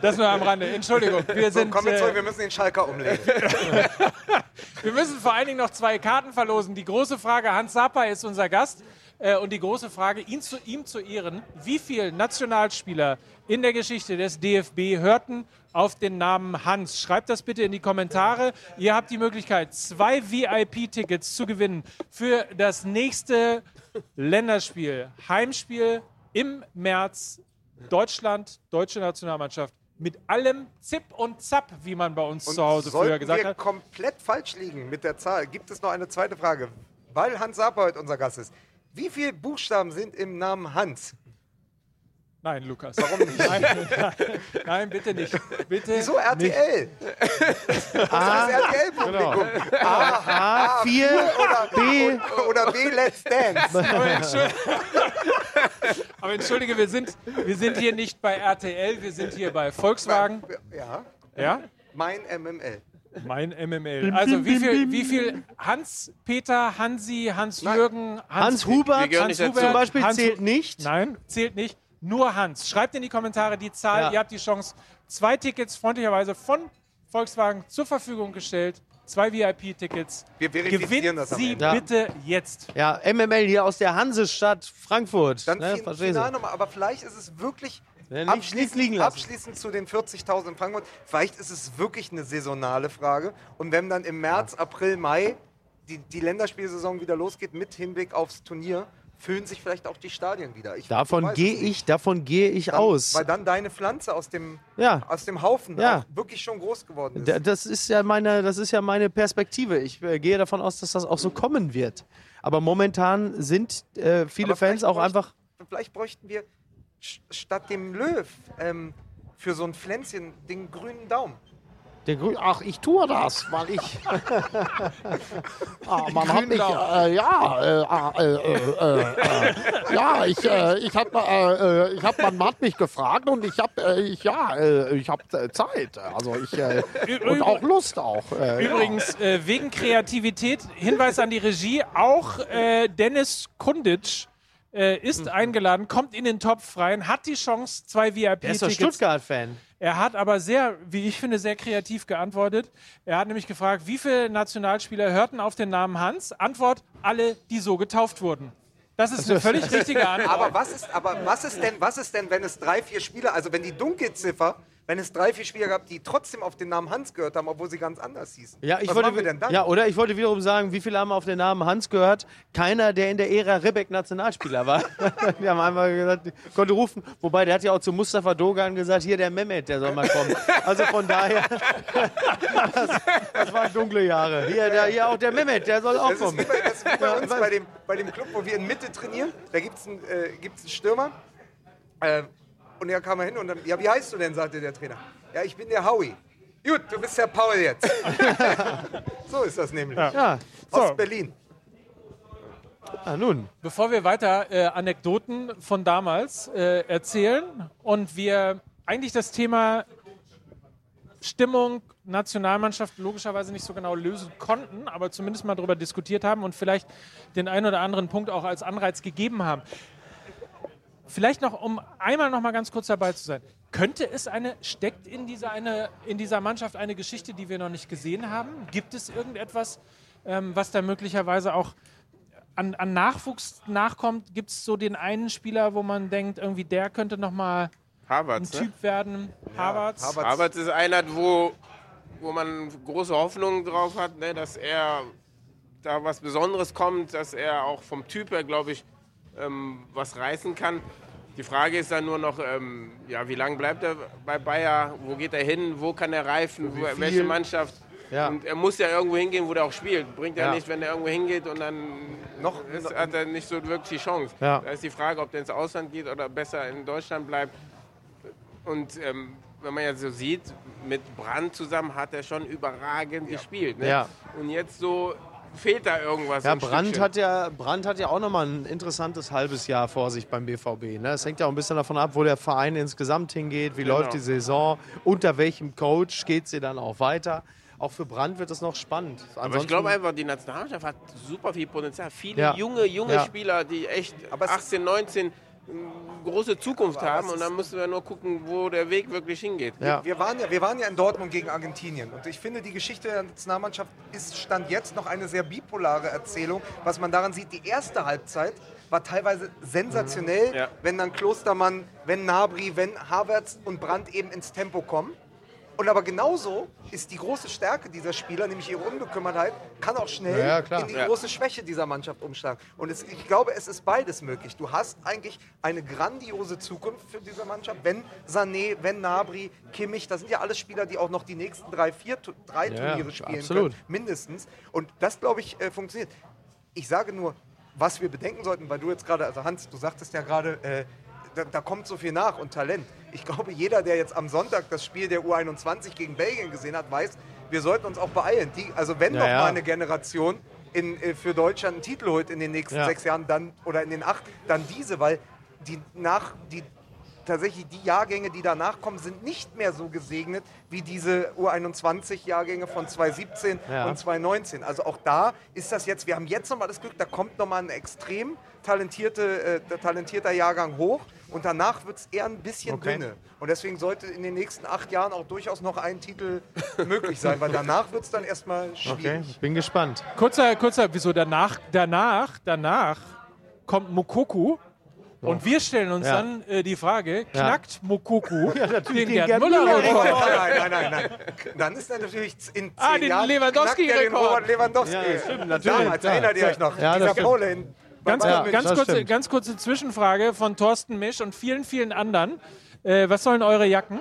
das nur am Rande. Entschuldigung, wir So, sind... kommen wir äh, zurück, wir müssen den Schalker umlegen. wir müssen vor allen Dingen noch zwei Karten verlosen. Die große Frage, Hans Sapper ist unser Gast. Äh, und die große Frage, ihn zu, ihm zu ehren, wie viele Nationalspieler in der Geschichte des DFB hörten auf den Namen Hans? Schreibt das bitte in die Kommentare. Ihr habt die Möglichkeit, zwei VIP-Tickets zu gewinnen für das nächste Länderspiel, Heimspiel im März. Deutschland, deutsche Nationalmannschaft mit allem Zip und Zap, wie man bei uns Und zu Hause früher gesagt wir hat. komplett falsch liegen mit der Zahl, gibt es noch eine zweite Frage. Weil Hans Saper heute unser Gast ist. Wie viele Buchstaben sind im Namen Hans? Nein, Lukas. Warum nicht? Nein, nein, nein bitte nicht. Bitte Wieso RTL? Das ist RTL-Publikum. A, 4, Oder B. Oder B, Let's Dance. Aber, entschuldige, aber entschuldige, wir sind, wir sind hier nicht bei RTL, wir sind hier bei Volkswagen. Ja, Ja? mein MML. Mein MML. Also wie viel, wie viel Hans, Peter, Hansi, Hans-Jürgen, Hans Huber Wir gehören Hans nicht dazu. Hubert, zum Beispiel Hans zählt nicht. Nein, zählt nicht. Nur Hans. Schreibt in die Kommentare die Zahl. Ja. Ihr habt die Chance. Zwei Tickets freundlicherweise von Volkswagen zur Verfügung gestellt. Zwei VIP-Tickets. Wir verifizieren Gewinnt das am sie. Ja. bitte jetzt. Ja, MML hier aus der Hansestadt Frankfurt. Dann ne, final du? nochmal, aber vielleicht ist es wirklich Ja, lassen. abschließend zu den 40.000 in Frankfurt, vielleicht ist es wirklich eine saisonale Frage. Und wenn dann im März, April, Mai die, die Länderspielsaison wieder losgeht mit Hinblick aufs Turnier, füllen sich vielleicht auch die Stadien wieder. Ich Davon gehe ich, davon gehe ich Dann, aus. Weil dann deine Pflanze aus dem, Ja. aus dem Haufen Ja. wirklich schon groß geworden ist. Da- Das ist ja meine, das ist ja meine Perspektive. Ich äh, gehe davon aus, dass das auch so kommen wird. Aber momentan sind äh, viele Fans auch einfach. Vielleicht bräuchten wir statt dem Löw ähm, für so ein Pflänzchen den grünen Daumen. Der Grün Ach, ich tue das, weil ich. ah, man hat mich. Äh, ja, äh, ah, äh, äh, äh, äh, ja, ich, äh, ich habe, ich hab, man hat mich gefragt und ich habe, äh, ich, ja, äh, ich habe äh, Zeit. Also ich äh, und auch Lust auch. Äh, ja. Übrigens, äh, wegen Kreativität, Hinweis an die Regie, auch äh, Dennis Kundic äh, ist eingeladen, kommt in den Topf rein, hat die Chance, zwei Der ist doch VIP-Tickets. Stuttgart-Fan. Er hat aber sehr, wie ich finde, sehr kreativ geantwortet. Er hat nämlich gefragt, wie viele Nationalspieler hörten auf den Namen Hans? Antwort, alle, die so getauft wurden. Das ist eine völlig richtige Antwort. Aber was ist, aber was ist denn, was ist denn, wenn es drei, vier Spieler, also wenn die Dunkelziffer, wenn es drei, vier Spieler gab, die trotzdem auf den Namen Hans gehört haben, obwohl sie ganz anders hießen? Ja, ich was wollte, machen wir denn dann? ja, oder ich wollte wiederum sagen, wie viele haben auf den Namen Hans gehört? Keiner, der in der Ära Rebeck Nationalspieler war. Wir haben einfach gesagt, konnte rufen. Wobei, der hat ja auch zu Mustafa Dogan gesagt, hier der Mehmet, der soll mal kommen. Also von daher, das, das waren dunkle Jahre. Hier, der, hier auch der Mehmet, der soll auch Das ist kommen. wie bei, das ist wie bei uns bei dem, bei dem Club, wo wir in Mitte trainieren. Da gibt es einen, äh, gibt's einen Stürmer. Äh, und er kam hin und dann, ja, wie heißt du denn, sagte der Trainer. Ja, ich bin der Howie. Gut, du bist der Paul jetzt. so ist das nämlich. Ja, Aus Berlin. ah, nun. Bevor wir weiter äh, Anekdoten von damals äh, erzählen und wir eigentlich das Thema Stimmung, Nationalmannschaft logischerweise nicht so genau lösen konnten, aber zumindest mal darüber diskutiert haben und vielleicht den einen oder anderen Punkt auch als Anreiz gegeben haben. Vielleicht noch, um einmal noch mal ganz kurz dabei zu sein. Könnte es eine, steckt in dieser, eine, in dieser Mannschaft eine Geschichte, die wir noch nicht gesehen haben? Gibt es irgendetwas, ähm, was da möglicherweise auch an, an Nachwuchs nachkommt? Gibt es so den einen Spieler, wo man denkt, irgendwie der könnte noch mal ein Harvards, ne? Typ werden? Harvards? Harvards. Harvards ist einer, wo, wo man große Hoffnungen drauf hat, ne, dass er da was Besonderes kommt, dass er auch vom Typ her, glaube ich, ähm, was reißen kann. Die Frage ist dann nur noch, ähm, ja, wie lange bleibt er bei Bayer? Wo geht er hin? Wo kann er reifen? Wo, welche Mannschaft? Ja. Und er muss ja irgendwo hingehen, wo er auch spielt. Bringt ja, Ja. nicht, wenn er irgendwo hingeht und dann Noch- ist, hat er nicht so wirklich die Chance. Ja. Da ist die Frage, ob der ins Ausland geht oder besser in Deutschland bleibt. Und ähm, wenn man ja so sieht, mit Brand zusammen hat er schon überragend gespielt. Ne? Und jetzt so fehlt da irgendwas. Ja, Stückchen. hat ja, Brandt hat ja auch nochmal ein interessantes halbes Jahr vor sich beim BVB. Ne? Es hängt ja auch ein bisschen davon ab, wo der Verein insgesamt hingeht, wie Genau. läuft die Saison, unter welchem Coach geht sie dann auch weiter. Auch für Brandt wird es noch spannend. Aber ich glaube einfach, die Nationalmannschaft hat super viel Potenzial. Viele Ja. junge, junge Ja. Spieler, die echt Aber es- 18, 19 eine große Zukunft haben und dann müssen wir nur gucken, wo der Weg wirklich hingeht. Ja. Wir waren, ja, wir waren ja in Dortmund gegen Argentinien und ich finde, die Geschichte der Nationalmannschaft ist Stand jetzt noch eine sehr bipolare Erzählung. Was man daran sieht, die erste Halbzeit war teilweise sensationell, Ja. wenn dann Klostermann, wenn Nabri, wenn Havertz und Brandt eben ins Tempo kommen. Und aber genauso ist die große Stärke dieser Spieler, nämlich ihre Unbekümmertheit, kann auch schnell Ja, ja, in die Ja. große Schwäche dieser Mannschaft umschlagen. Und es, ich glaube, es ist beides möglich. Du hast eigentlich eine grandiose Zukunft für diese Mannschaft, wenn Sané, wenn Nabri, Kimmich, das sind ja alles Spieler, die auch noch die nächsten drei, vier, drei Turniere spielen absolut. können, mindestens. Und das, glaube ich, äh, funktioniert. Ich sage nur, was wir bedenken sollten, weil du jetzt gerade, also Hans, du sagtest ja gerade, äh, da, da kommt so viel nach und Talent. Ich glaube, jeder, der jetzt am Sonntag das Spiel der U21 gegen Belgien gesehen hat, weiß, wir sollten uns auch beeilen. Die, also wenn Ja, noch ja. mal eine Generation in, äh, für Deutschland einen Titel holt in den nächsten Ja. sechs Jahren, dann oder in den acht, dann diese, weil die nach die tatsächlich die Jahrgänge, die danach kommen, sind nicht mehr so gesegnet wie diese U21-Jahrgänge von 2017 Ja. und 2019. Also auch da ist das jetzt, wir haben jetzt nochmal das Glück, da kommt nochmal ein extrem talentierte, äh, talentierter Jahrgang hoch und danach wird es eher ein bisschen Okay. dünne. Und deswegen sollte in den nächsten acht Jahren auch durchaus noch ein Titel möglich sein, weil danach wird es dann erstmal Okay, schwierig. ich bin gespannt. Kurzer, kurzer, wieso danach, danach, danach kommt Mokoku. Und wir stellen uns Ja. dann äh, die Frage, knackt Mokoku den, den Gerd Gerd Müller-Rekord? Nein, nein, nein, nein. Dann ist er natürlich in zehn Ah, den Jahren Lewandowski-Rekord. knackt er den Robert Lewandowski. Ja, stimmt, natürlich, Damals, erinnert ihr euch noch? Ja, das Dieser. Pole in Ganz, Ja, ganz, kurze, ganz kurze Zwischenfrage von Thorsten Misch und vielen, vielen anderen. Äh, was sollen eure Jacken?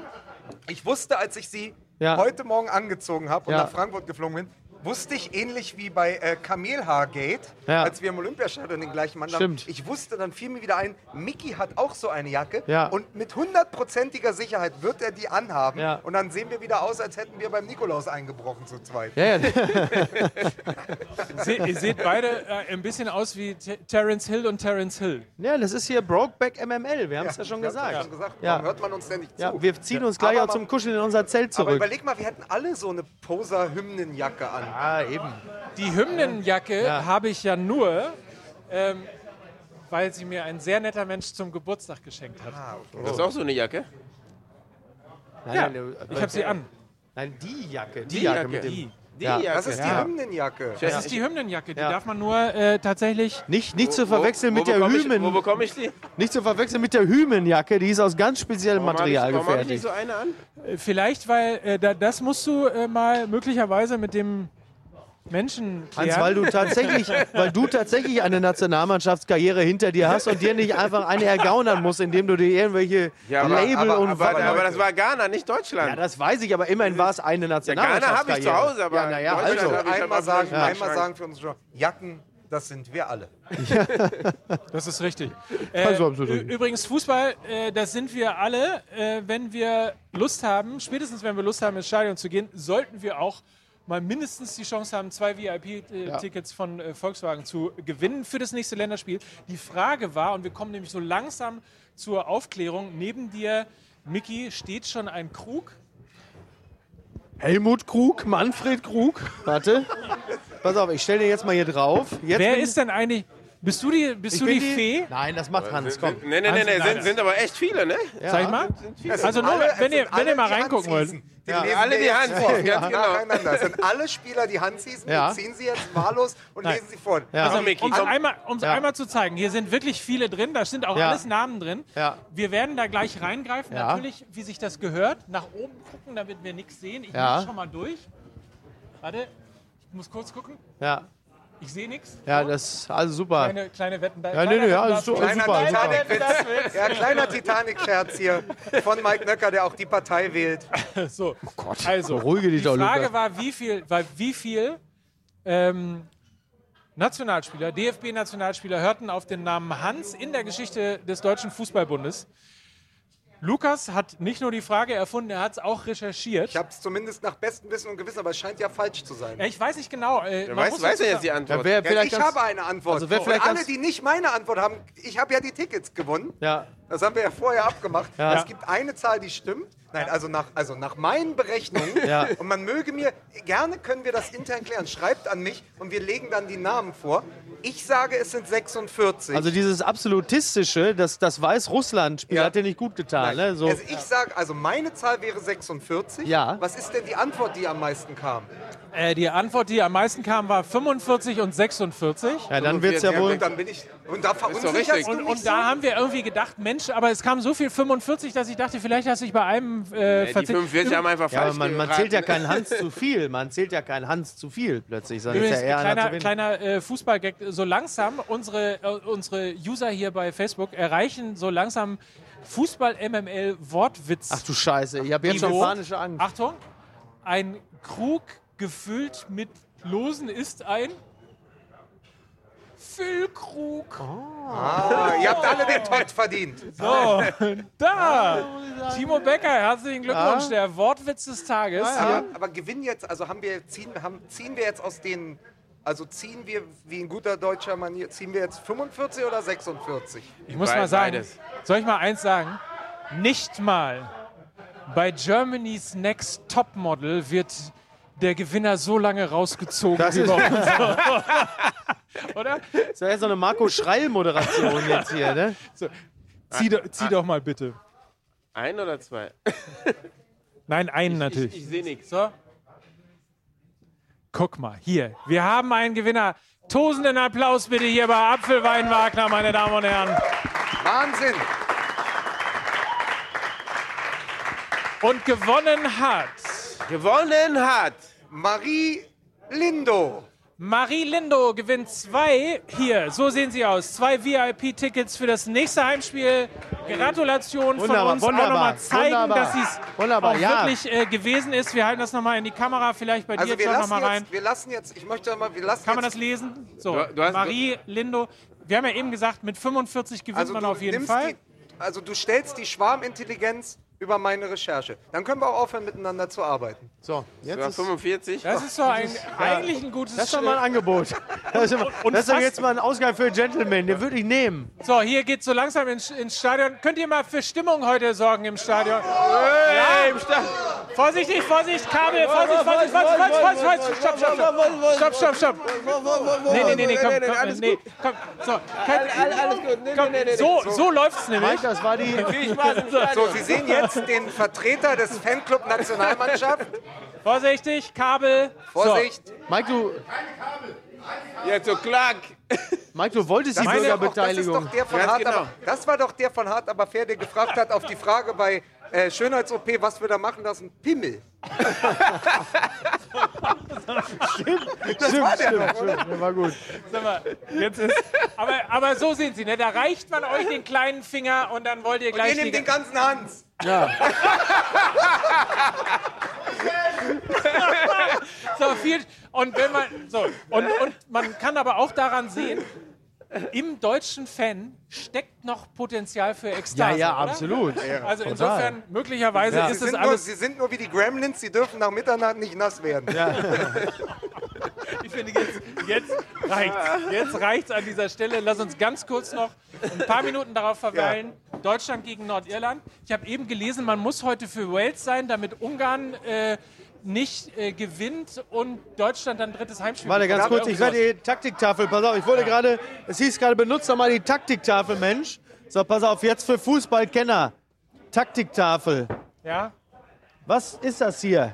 Ich wusste, als ich sie Ja. heute Morgen angezogen habe und Ja. nach Frankfurt geflogen bin, wusste ich ähnlich wie bei äh, Kamelhaargate, Ja. als wir im Olympiastadion den gleichen Mann Stimmt. haben. Ich wusste, dann fiel mir wieder ein, Mickey hat auch so eine Jacke Ja. und mit hundertprozentiger Sicherheit wird er die anhaben Ja. und dann sehen wir wieder aus, als hätten wir beim Nikolaus eingebrochen zu zweit. Ja, ja, Se ihr seht beide äh, ein bisschen aus wie T Terence Hill und Terence Hill. ja, das ist hier Brokeback MML. Wir haben es ja, schon gesagt. Ja schon gesagt. Ja. Warum hört man uns denn nicht zu? Ja, wir ziehen uns gleich Aber auch zum man- Kuscheln in unser Zelt Aber zurück. überleg mal, wir hätten alle so eine Poser-Hymnenjacke an. Ah, eben. Die Hymnenjacke Ja. habe ich ja nur, ähm, weil sie mir ein sehr netter Mensch zum Geburtstag geschenkt hat. Das ist auch so eine Jacke. Nein, Ja, nein, ich habe sie an. Nein, die Jacke. Die, Die Jacke, Jacke. mit dem. Die. Die Ja. Jacke. Das ist die Ja. Hymnenjacke. Das ist die Hymnenjacke. Die Ja. darf man nur äh, tatsächlich. Nicht, nicht zu Wo- verwechseln wo mit der bekomme ich- Wo Hymen. bekomme ich die? Nicht zu verwechseln mit der Hymenjacke. Die ist aus ganz speziellem Warum habe ich, Material warum habe ich gefertigt. nicht so eine an? Vielleicht, weil äh, da, das musst du äh, mal möglicherweise mit dem Menschen Hans, weil du tatsächlich, weil du tatsächlich eine Nationalmannschaftskarriere hinter dir hast und dir nicht einfach eine ergaunern musst, indem du dir irgendwelche Ja, aber- Label aber- und Aber, Aber aber das war Ghana, nicht Deutschland. ja, das weiß ich, aber immerhin war es eine Ja, Ghana Nationalmannschaftskarriere. habe ich zu Hause, aber ja, naja, Deutschland also. einmal sagen, einmal sagen für uns schon, Jacken, das sind wir alle. Das ist richtig. Äh, Also, Übrigens, Fußball, äh, das sind wir alle. Äh, wenn wir Lust haben, spätestens wenn wir Lust haben, ins Stadion zu gehen, sollten wir auch mal mindestens die Chance haben, zwei VIP-Tickets von äh, Volkswagen zu gewinnen für das nächste Länderspiel. Die Frage war, und wir kommen nämlich so langsam zur Aufklärung, neben dir, Mickey, steht schon ein Krug. Helmut Krug, Manfred Krug. Warte. Pass auf, ich stelle dir jetzt mal hier drauf. Jetzt Wer ist denn eigentlich, bist du die, bist ich du bin die Fee? Nein, das macht Hans, komm. Nee, nee, nee, nee, sind, sind aber echt viele, ne? Sag ich mal? Also nur, alle- wenn ihr, wenn ihr mal die reingucken wollt. Die lesen Alle die Hand vor. ziehen, ganz genau. Nacheinander. Es sind alle Spieler, die Handschießen. Ja. Wir ziehen sie jetzt wahllos und Nein. lesen sie vor. Ja. Also, Micky, Um es einmal, um's Ja. einmal zu zeigen, hier sind wirklich viele drin, da sind auch Ja. alles Namen drin. Ja. Wir werden da gleich reingreifen, Ja. natürlich, wie sich das gehört. Nach oben gucken, damit wir nichts sehen. Ich Ja. muss schon mal durch. Warte, ich muss kurz gucken. Ja, Ich sehe nichts. ja, das ist also super. Kleine, kleine Wetten. Ja, nee, nee, ja, ist so- Kleiner super, super. Titanic-Witz. Ja, kleiner Titanic-Scherz hier von Mike Nöcker, der auch die Partei wählt. So, also, Beruhige dich die doch, Frage war, wie viel, war, wie viel ähm, Nationalspieler, DFB-Nationalspieler hörten auf den Namen Hans in der Geschichte des Deutschen Fußballbundes. Lukas hat nicht nur die Frage erfunden, er hat es auch recherchiert. Ich habe es zumindest nach bestem Wissen und Gewissen, aber es scheint ja falsch zu sein. Ja, ich weiß nicht genau. Äh, muss weiß dazu ja jetzt die Antwort. Ja, wer, Ja, ich ganz- habe eine Antwort. Also wer vielleicht und alle, die nicht meine Antwort haben, ich habe ja die Tickets gewonnen. Ja, Das haben wir ja vorher abgemacht. Ja. Es gibt eine Zahl, die stimmt. Nein, also nach, also nach meinen Berechnungen. Ja. Und man möge mir, gerne können wir das intern klären. Schreibt an mich und wir legen dann die Namen vor. Ich sage, es sind 46. Also dieses absolutistische, das, das Weiß-Russland-Spiel Ja. hat dir nicht gut getan. Ne? So. also ich sage, also meine Zahl wäre 46. Ja. Was ist denn die Antwort, die am meisten kam? Äh, die Antwort, die am meisten kam, war 45 und 46. ja, dann wird es ja wohl. Und dann bin ich. Und da verunsicherst Und, und da haben wir irgendwie gedacht, Mensch, aber es kam so viel 45, dass ich dachte, vielleicht hast du dich bei einem äh, Ja, die verzählt. 45 haben einfach Ja, aber falsch man, man zählt ja keinen Hans zu viel. Man zählt ja keinen Hans zu viel plötzlich. Sondern ist ja eher kleiner, kleiner äh, Fußballgag. So langsam, unsere, äh, unsere User hier bei Facebook erreichen so langsam Fußball-MML-Wortwitz. Ach du Scheiße, ich habe jetzt schon panische Angst. Achtung, ein Krug gefüllt mit Losen ist ein Füllkrug. Ah, ihr habt alle den Tod verdient. So, da! Timo Becker, herzlichen Glückwunsch, der Wortwitz des Tages. Aber, aber gewinnen jetzt, also haben wir, ziehen, haben, ziehen wir jetzt aus den, also ziehen wir wie in guter deutscher Manier, ziehen wir jetzt 45 oder 46? Ich muss mal sagen, beides. soll ich mal eins sagen? Nicht mal bei Germany's Next Topmodel wird der Gewinner so lange rausgezogen Das bei uns. Oder? Das ist ja so eine Marco Schreil-Moderation jetzt hier, ne? Zieh, do, zieh doch mal bitte. Ein oder zwei? Nein, einen Ich, natürlich. ich sehe nichts. So. Guck mal, hier. Wir haben einen Gewinner. Tosenden Applaus bitte hier bei Apfelwein Wagner, meine Damen und Herren. Wahnsinn! Und gewonnen hat Gewonnen hat Marie Lindo. Marie Lindo gewinnt zwei, hier, so sehen sie aus, zwei VIP-Tickets für das nächste Heimspiel. Gratulation von Wunderbar, uns. Auch wunderbar, nochmal zeigen, wunderbar. dass sie es Wunderbar, auch ja. wirklich äh, gewesen ist. Wir halten das nochmal in die Kamera, vielleicht bei Also dir, lassen, nochmal rein. jetzt, wir lassen jetzt, ich möchte mal, wir lassen Kann man jetzt, das lesen? So, Du- du hast- Marie Lindo. Wir haben ja eben gesagt, mit 45 gewinnt also man auf jeden Fall. Die, also du stellst die Schwarmintelligenz über meine Recherche. Dann können wir auch aufhören, miteinander zu arbeiten. So, jetzt ist 45. Das ist doch ein, eigentlich ein gutes das ist schon mal ein äh, Angebot. Das ist, und das ist doch jetzt mal ein Ausgang für Gentleman, den würde ich nehmen. So, hier geht's so langsam ins, ins Stadion. Könnt ihr mal für Stimmung heute sorgen im Stadion? Ja, im Stadion. Vorsichtig, Vorsicht, Kabel, Vorsicht, Vorsicht, Vorsicht, Vorsicht, Vorsicht, Stopp, stopp, stopp. Stopp, stopp, stopp. Nee, nee, nee, nee, komm, komm, nee, komm, so. Kein, Alles gut. Nee, nee, nee, nee. so, so läuft's nämlich. Das war die. So. Sie sehen jetzt den Vertreter des Fanclub Nationalmannschaft. Vorsichtig, Kabel. Vorsicht. Mike, du, Jetzt so klack. Mike, du wolltest die Das, das, ist Bürgerbeteiligung. doch der von Ganz Hart, genau. aber, das war doch der von Hart aber fair, der gefragt hat auf die Frage bei äh, Schönheits-OP, was wir da machen lassen. Pimmel. Stimmt, stimmt, stimmt. Der war gut. Sag mal, jetzt ist, aber, aber so sind sie, ne? Da reicht man euch den kleinen Finger und dann wollt ihr Und gleich ihr nehmt die, den ganzen Hans. Ja. So viel. Und wenn man so und, und man kann aber auch daran sehen, im deutschen Fan steckt noch Potenzial für Ja, Ekstase. ja, oder? absolut. Also Total. insofern möglicherweise Ja. Sie ist es sind, nur, alles. sie sind nur wie die Gremlins, sie dürfen nach Mitternacht nicht nass werden. Ich finde jetzt, jetzt reicht's. Jetzt reicht's an dieser Stelle. Lass uns ganz kurz noch ein paar Minuten darauf verweilen. Deutschland gegen Nordirland. Ich habe eben gelesen, man muss heute für Wales sein, damit Ungarn äh, nicht äh, gewinnt und Deutschland dann drittes Heimspiel. Warte ganz kurz, ich werde die Taktiktafel, pass auf, ich wollte gerade, es hieß gerade, benutzt doch mal die Taktiktafel, Mensch. So, pass auf, jetzt für Fußballkenner. Taktiktafel. Ja? Was ist das hier?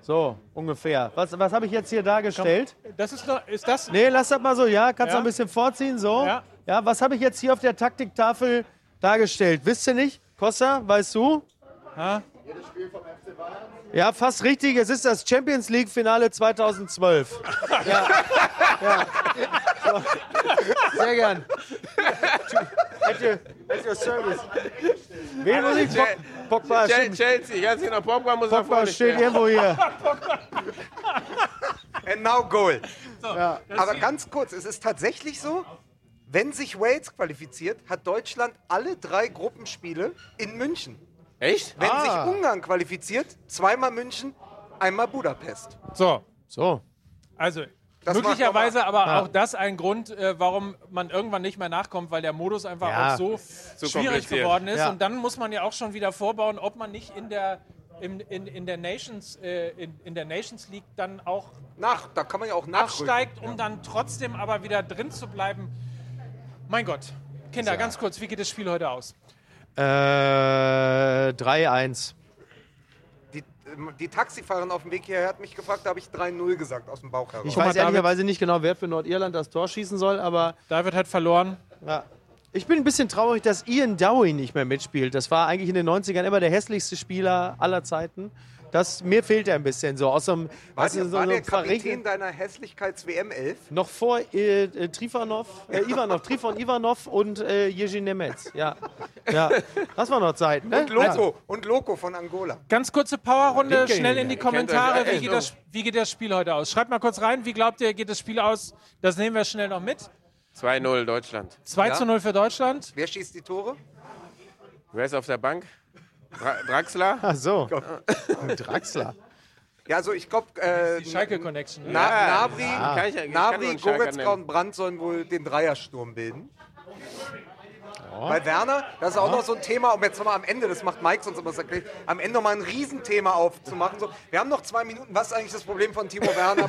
So, ungefähr. Was, was habe ich jetzt hier dargestellt? Das ist noch, ist das? Nee, lass das mal so, ja, kannst du Ja. ein bisschen vorziehen, so. Ja. Ja, was habe ich jetzt hier auf der Taktiktafel dargestellt? Wisst ihr nicht? Costa, weißt du? Ja. Ja, fast richtig. Es ist das Champions League Finale 2012. Ja. ja. So. Sehr gern. At your, at your service. Wen muss ich? Pog- Pogba, Chel- stimmt. Chelsea, ganz genau. Pogba muss Pogba vorne steht stellen. irgendwo hier. And now goal. Aber ganz kurz, es ist tatsächlich so, wenn sich Wales qualifiziert, hat Deutschland alle drei Gruppenspiele in München. Echt? Wenn Ah. sich Ungarn qualifiziert, zweimal München, einmal Budapest. So, So. also Das macht Möglicherweise aber auch das ein Grund, äh, warum man irgendwann nicht mehr nachkommt, weil der Modus einfach Ja. auch so, So schwierig kompliziert. geworden ist. Ja. Und dann muss man ja auch schon wieder vorbauen, ob man nicht in der, in, in, in der, Nations, äh, in, in der Nations League dann auch Nach, da kann man ja auch nachrücken. absteigt, um dann trotzdem aber wieder drin zu bleiben. Mein Gott. Kinder, ganz kurz, wie geht das Spiel heute aus? Äh, 3-1. Die, ähm, die Taxifahrerin auf dem Weg hierher hat mich gefragt, da habe ich 3-0 gesagt aus dem Bauch heraus. Ich Guck mal, weiß David- ehrlicherweise nicht genau, wer für Nordirland das Tor schießen soll, aber Da wird halt verloren. ja. ich bin ein bisschen traurig, dass Ian Dowie nicht mehr mitspielt. Das war eigentlich in den 90ern immer der hässlichste Spieler aller Zeiten. Das, mir fehlt er ein bisschen so aus so einem, war weißt du, so war einem der Kapitän deiner Hässlichkeits-WM-11? noch vor äh, äh, Trifonov, äh, Ivanov, Trifon Ivanov und äh, Jerzy Nemec. Ja. ja, das war noch Zeit. Ne? Und Loco, und Loco von Angola. Ganz kurze Powerrunde, schnell in die Kommentare. Wie geht, das, wie geht das Spiel heute aus? Schreibt mal kurz rein, wie glaubt ihr, geht das Spiel aus? Das nehmen wir schnell noch mit. 2-0 Deutschland. 2 Ja. zu 0 für Deutschland. Wer schießt die Tore? Wer ist auf der Bank? Dra Draxler? Ach so. Draxler. Ja, also ich glaube, äh, Die Schalke Connection. Ne? Na, Ja, Nabri, kann Nabri Goretzka und Brandt sollen wohl den Dreiersturm bilden. Bei Werner, das ist auch noch so ein Thema, um jetzt nochmal am Ende, das macht Mike sonst immer so erklärt, am Ende nochmal ein Riesenthema aufzumachen. So, wir haben noch zwei Minuten, was ist eigentlich das Problem von Timo Werner?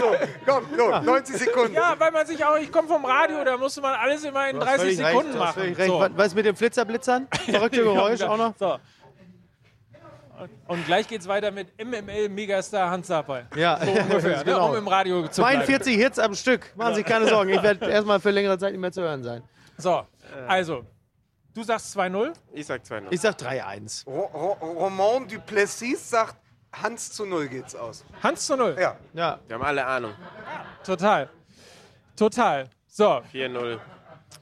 so, komm, so, 90 Sekunden. Ja, weil man sich auch, ich komme vom Radio, da musste man alles immer in 30 Völlig recht, Sekunden hast machen. recht. So. Was, was mit den Flitzerblitzern? Verrückte Geräusch auch noch? So. Und- gleich geht's weiter mit MML-Megastar Hans Sapai. Ja, So ungefähr, ne, um im Radio zu bleiben. 42 Hits am Stück. Machen Sie sich keine Sorgen. Ich werde erstmal für längere Zeit nicht mehr zu hören sein. So, also, du sagst 2-0. Ich sag 2-0. Ich sag 3-1. Ro Ro Roman Duplessis sagt, Hans zu Null geht's aus. Hans zu 0. Ja, Ja. Wir haben alle Ahnung. Total. Total. So, 4-0.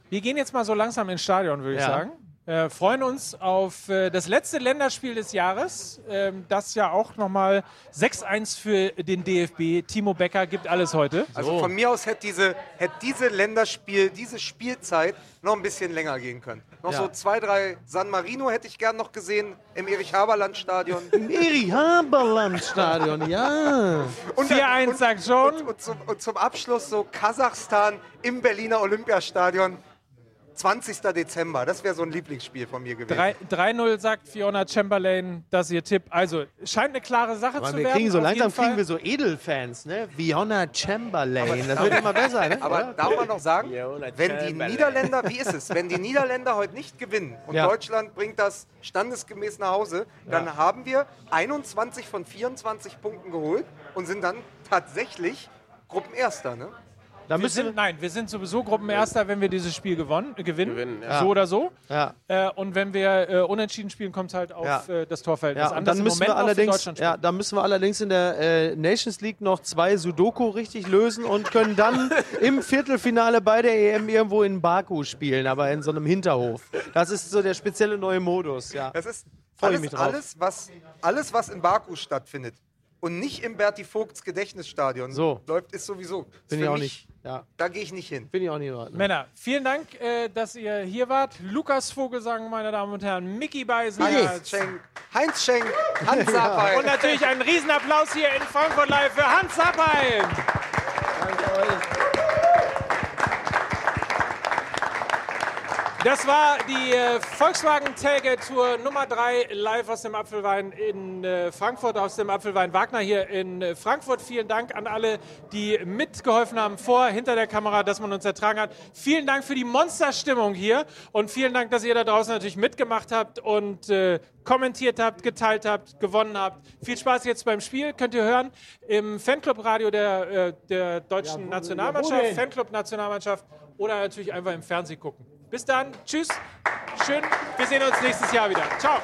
wir gehen jetzt mal so langsam ins Stadion, würde ich Ja. sagen. Äh, freuen uns auf äh, das letzte Länderspiel des Jahres. Ähm, das ja auch nochmal 6-1 für den DFB. Timo Becker gibt alles heute. also von mir aus hätte diese, hätte diese Länderspiel, diese Spielzeit noch ein bisschen länger gehen können. Noch Ja. so zwei, drei San Marino hätte ich gern noch gesehen im Erich-Haberland-Stadion. Eri Haberland Stadion, ja. Und, 4-1 und, sagt John. und, und, zum, und zum Abschluss so Kasachstan im Berliner Olympiastadion. 20. Dezember, das wäre so ein Lieblingsspiel von mir gewesen. Drei- 3-0 sagt Fiona Chamberlain, das ist ihr Tipp. Also, scheint eine klare Sache Aber zu wir werden. kriegen so langsam kriegen wir so Edelfans, ne? Fiona Chamberlain. Das wird immer besser, ne? Aber darf man noch sagen, Ja, wenn die. Niederländer, wie ist es, wenn die Niederländer heute nicht gewinnen und Ja. Deutschland bringt das standesgemäß nach Hause, dann haben wir 21 von 24 Punkten geholt und sind dann tatsächlich Gruppenerster. Ne? Da Wir müssen sind, nein, wir sind sowieso Gruppenerster, wenn wir dieses Spiel gewonnen, äh, gewinnen. Gewinnen, ja. So oder so. ja. Äh, und wenn wir äh, unentschieden spielen, kommt es halt auf Ja. äh, das Torverhältnis Ja, an. dann müssen wir allerdings, ja, dann müssen wir allerdings in der äh, Nations League noch zwei Sudoku richtig lösen und können dann im Viertelfinale bei der EM irgendwo in Baku spielen, aber in so einem Hinterhof. Das ist so der spezielle neue Modus, ja. Das ist alles, mich drauf. alles, was, alles, was in Baku stattfindet und nicht im Berti Vogts Gedächtnisstadion So. läuft, ist sowieso. Bin ich auch mich- nicht. Ja, Da gehe ich nicht hin. bin ich auch nicht in Ordnung. Männer, vielen Dank, äh, dass ihr hier wart. Lukas Vogelsang, meine Damen und Herren, Mickey Beisen. Heinz Schenk, Heinz Schenk, Hans Sapai. Und natürlich einen Riesenapplaus hier in Frankfurt Live für Hans Sapai. Das war die äh, Volkswagen Tailgate Tour Nummer 3 live aus dem Apfelwein in äh, Frankfurt, aus dem Apfelwein Wagner hier in äh, Frankfurt. Vielen Dank an alle, die mitgeholfen haben, vor, hinter der Kamera, dass man uns ertragen hat. Vielen Dank für die Monsterstimmung hier und vielen Dank, dass ihr da draußen natürlich mitgemacht habt und äh, kommentiert habt, geteilt habt, gewonnen habt. Viel Spaß jetzt beim Spiel, könnt ihr hören im Fanclub-Radio der, äh, der deutschen Nationalmannschaft, Fanclub-Nationalmannschaft oder natürlich einfach im Fernsehen gucken. Bis dann. Tschüss. Schön. Wir sehen uns nächstes Jahr wieder. Ciao.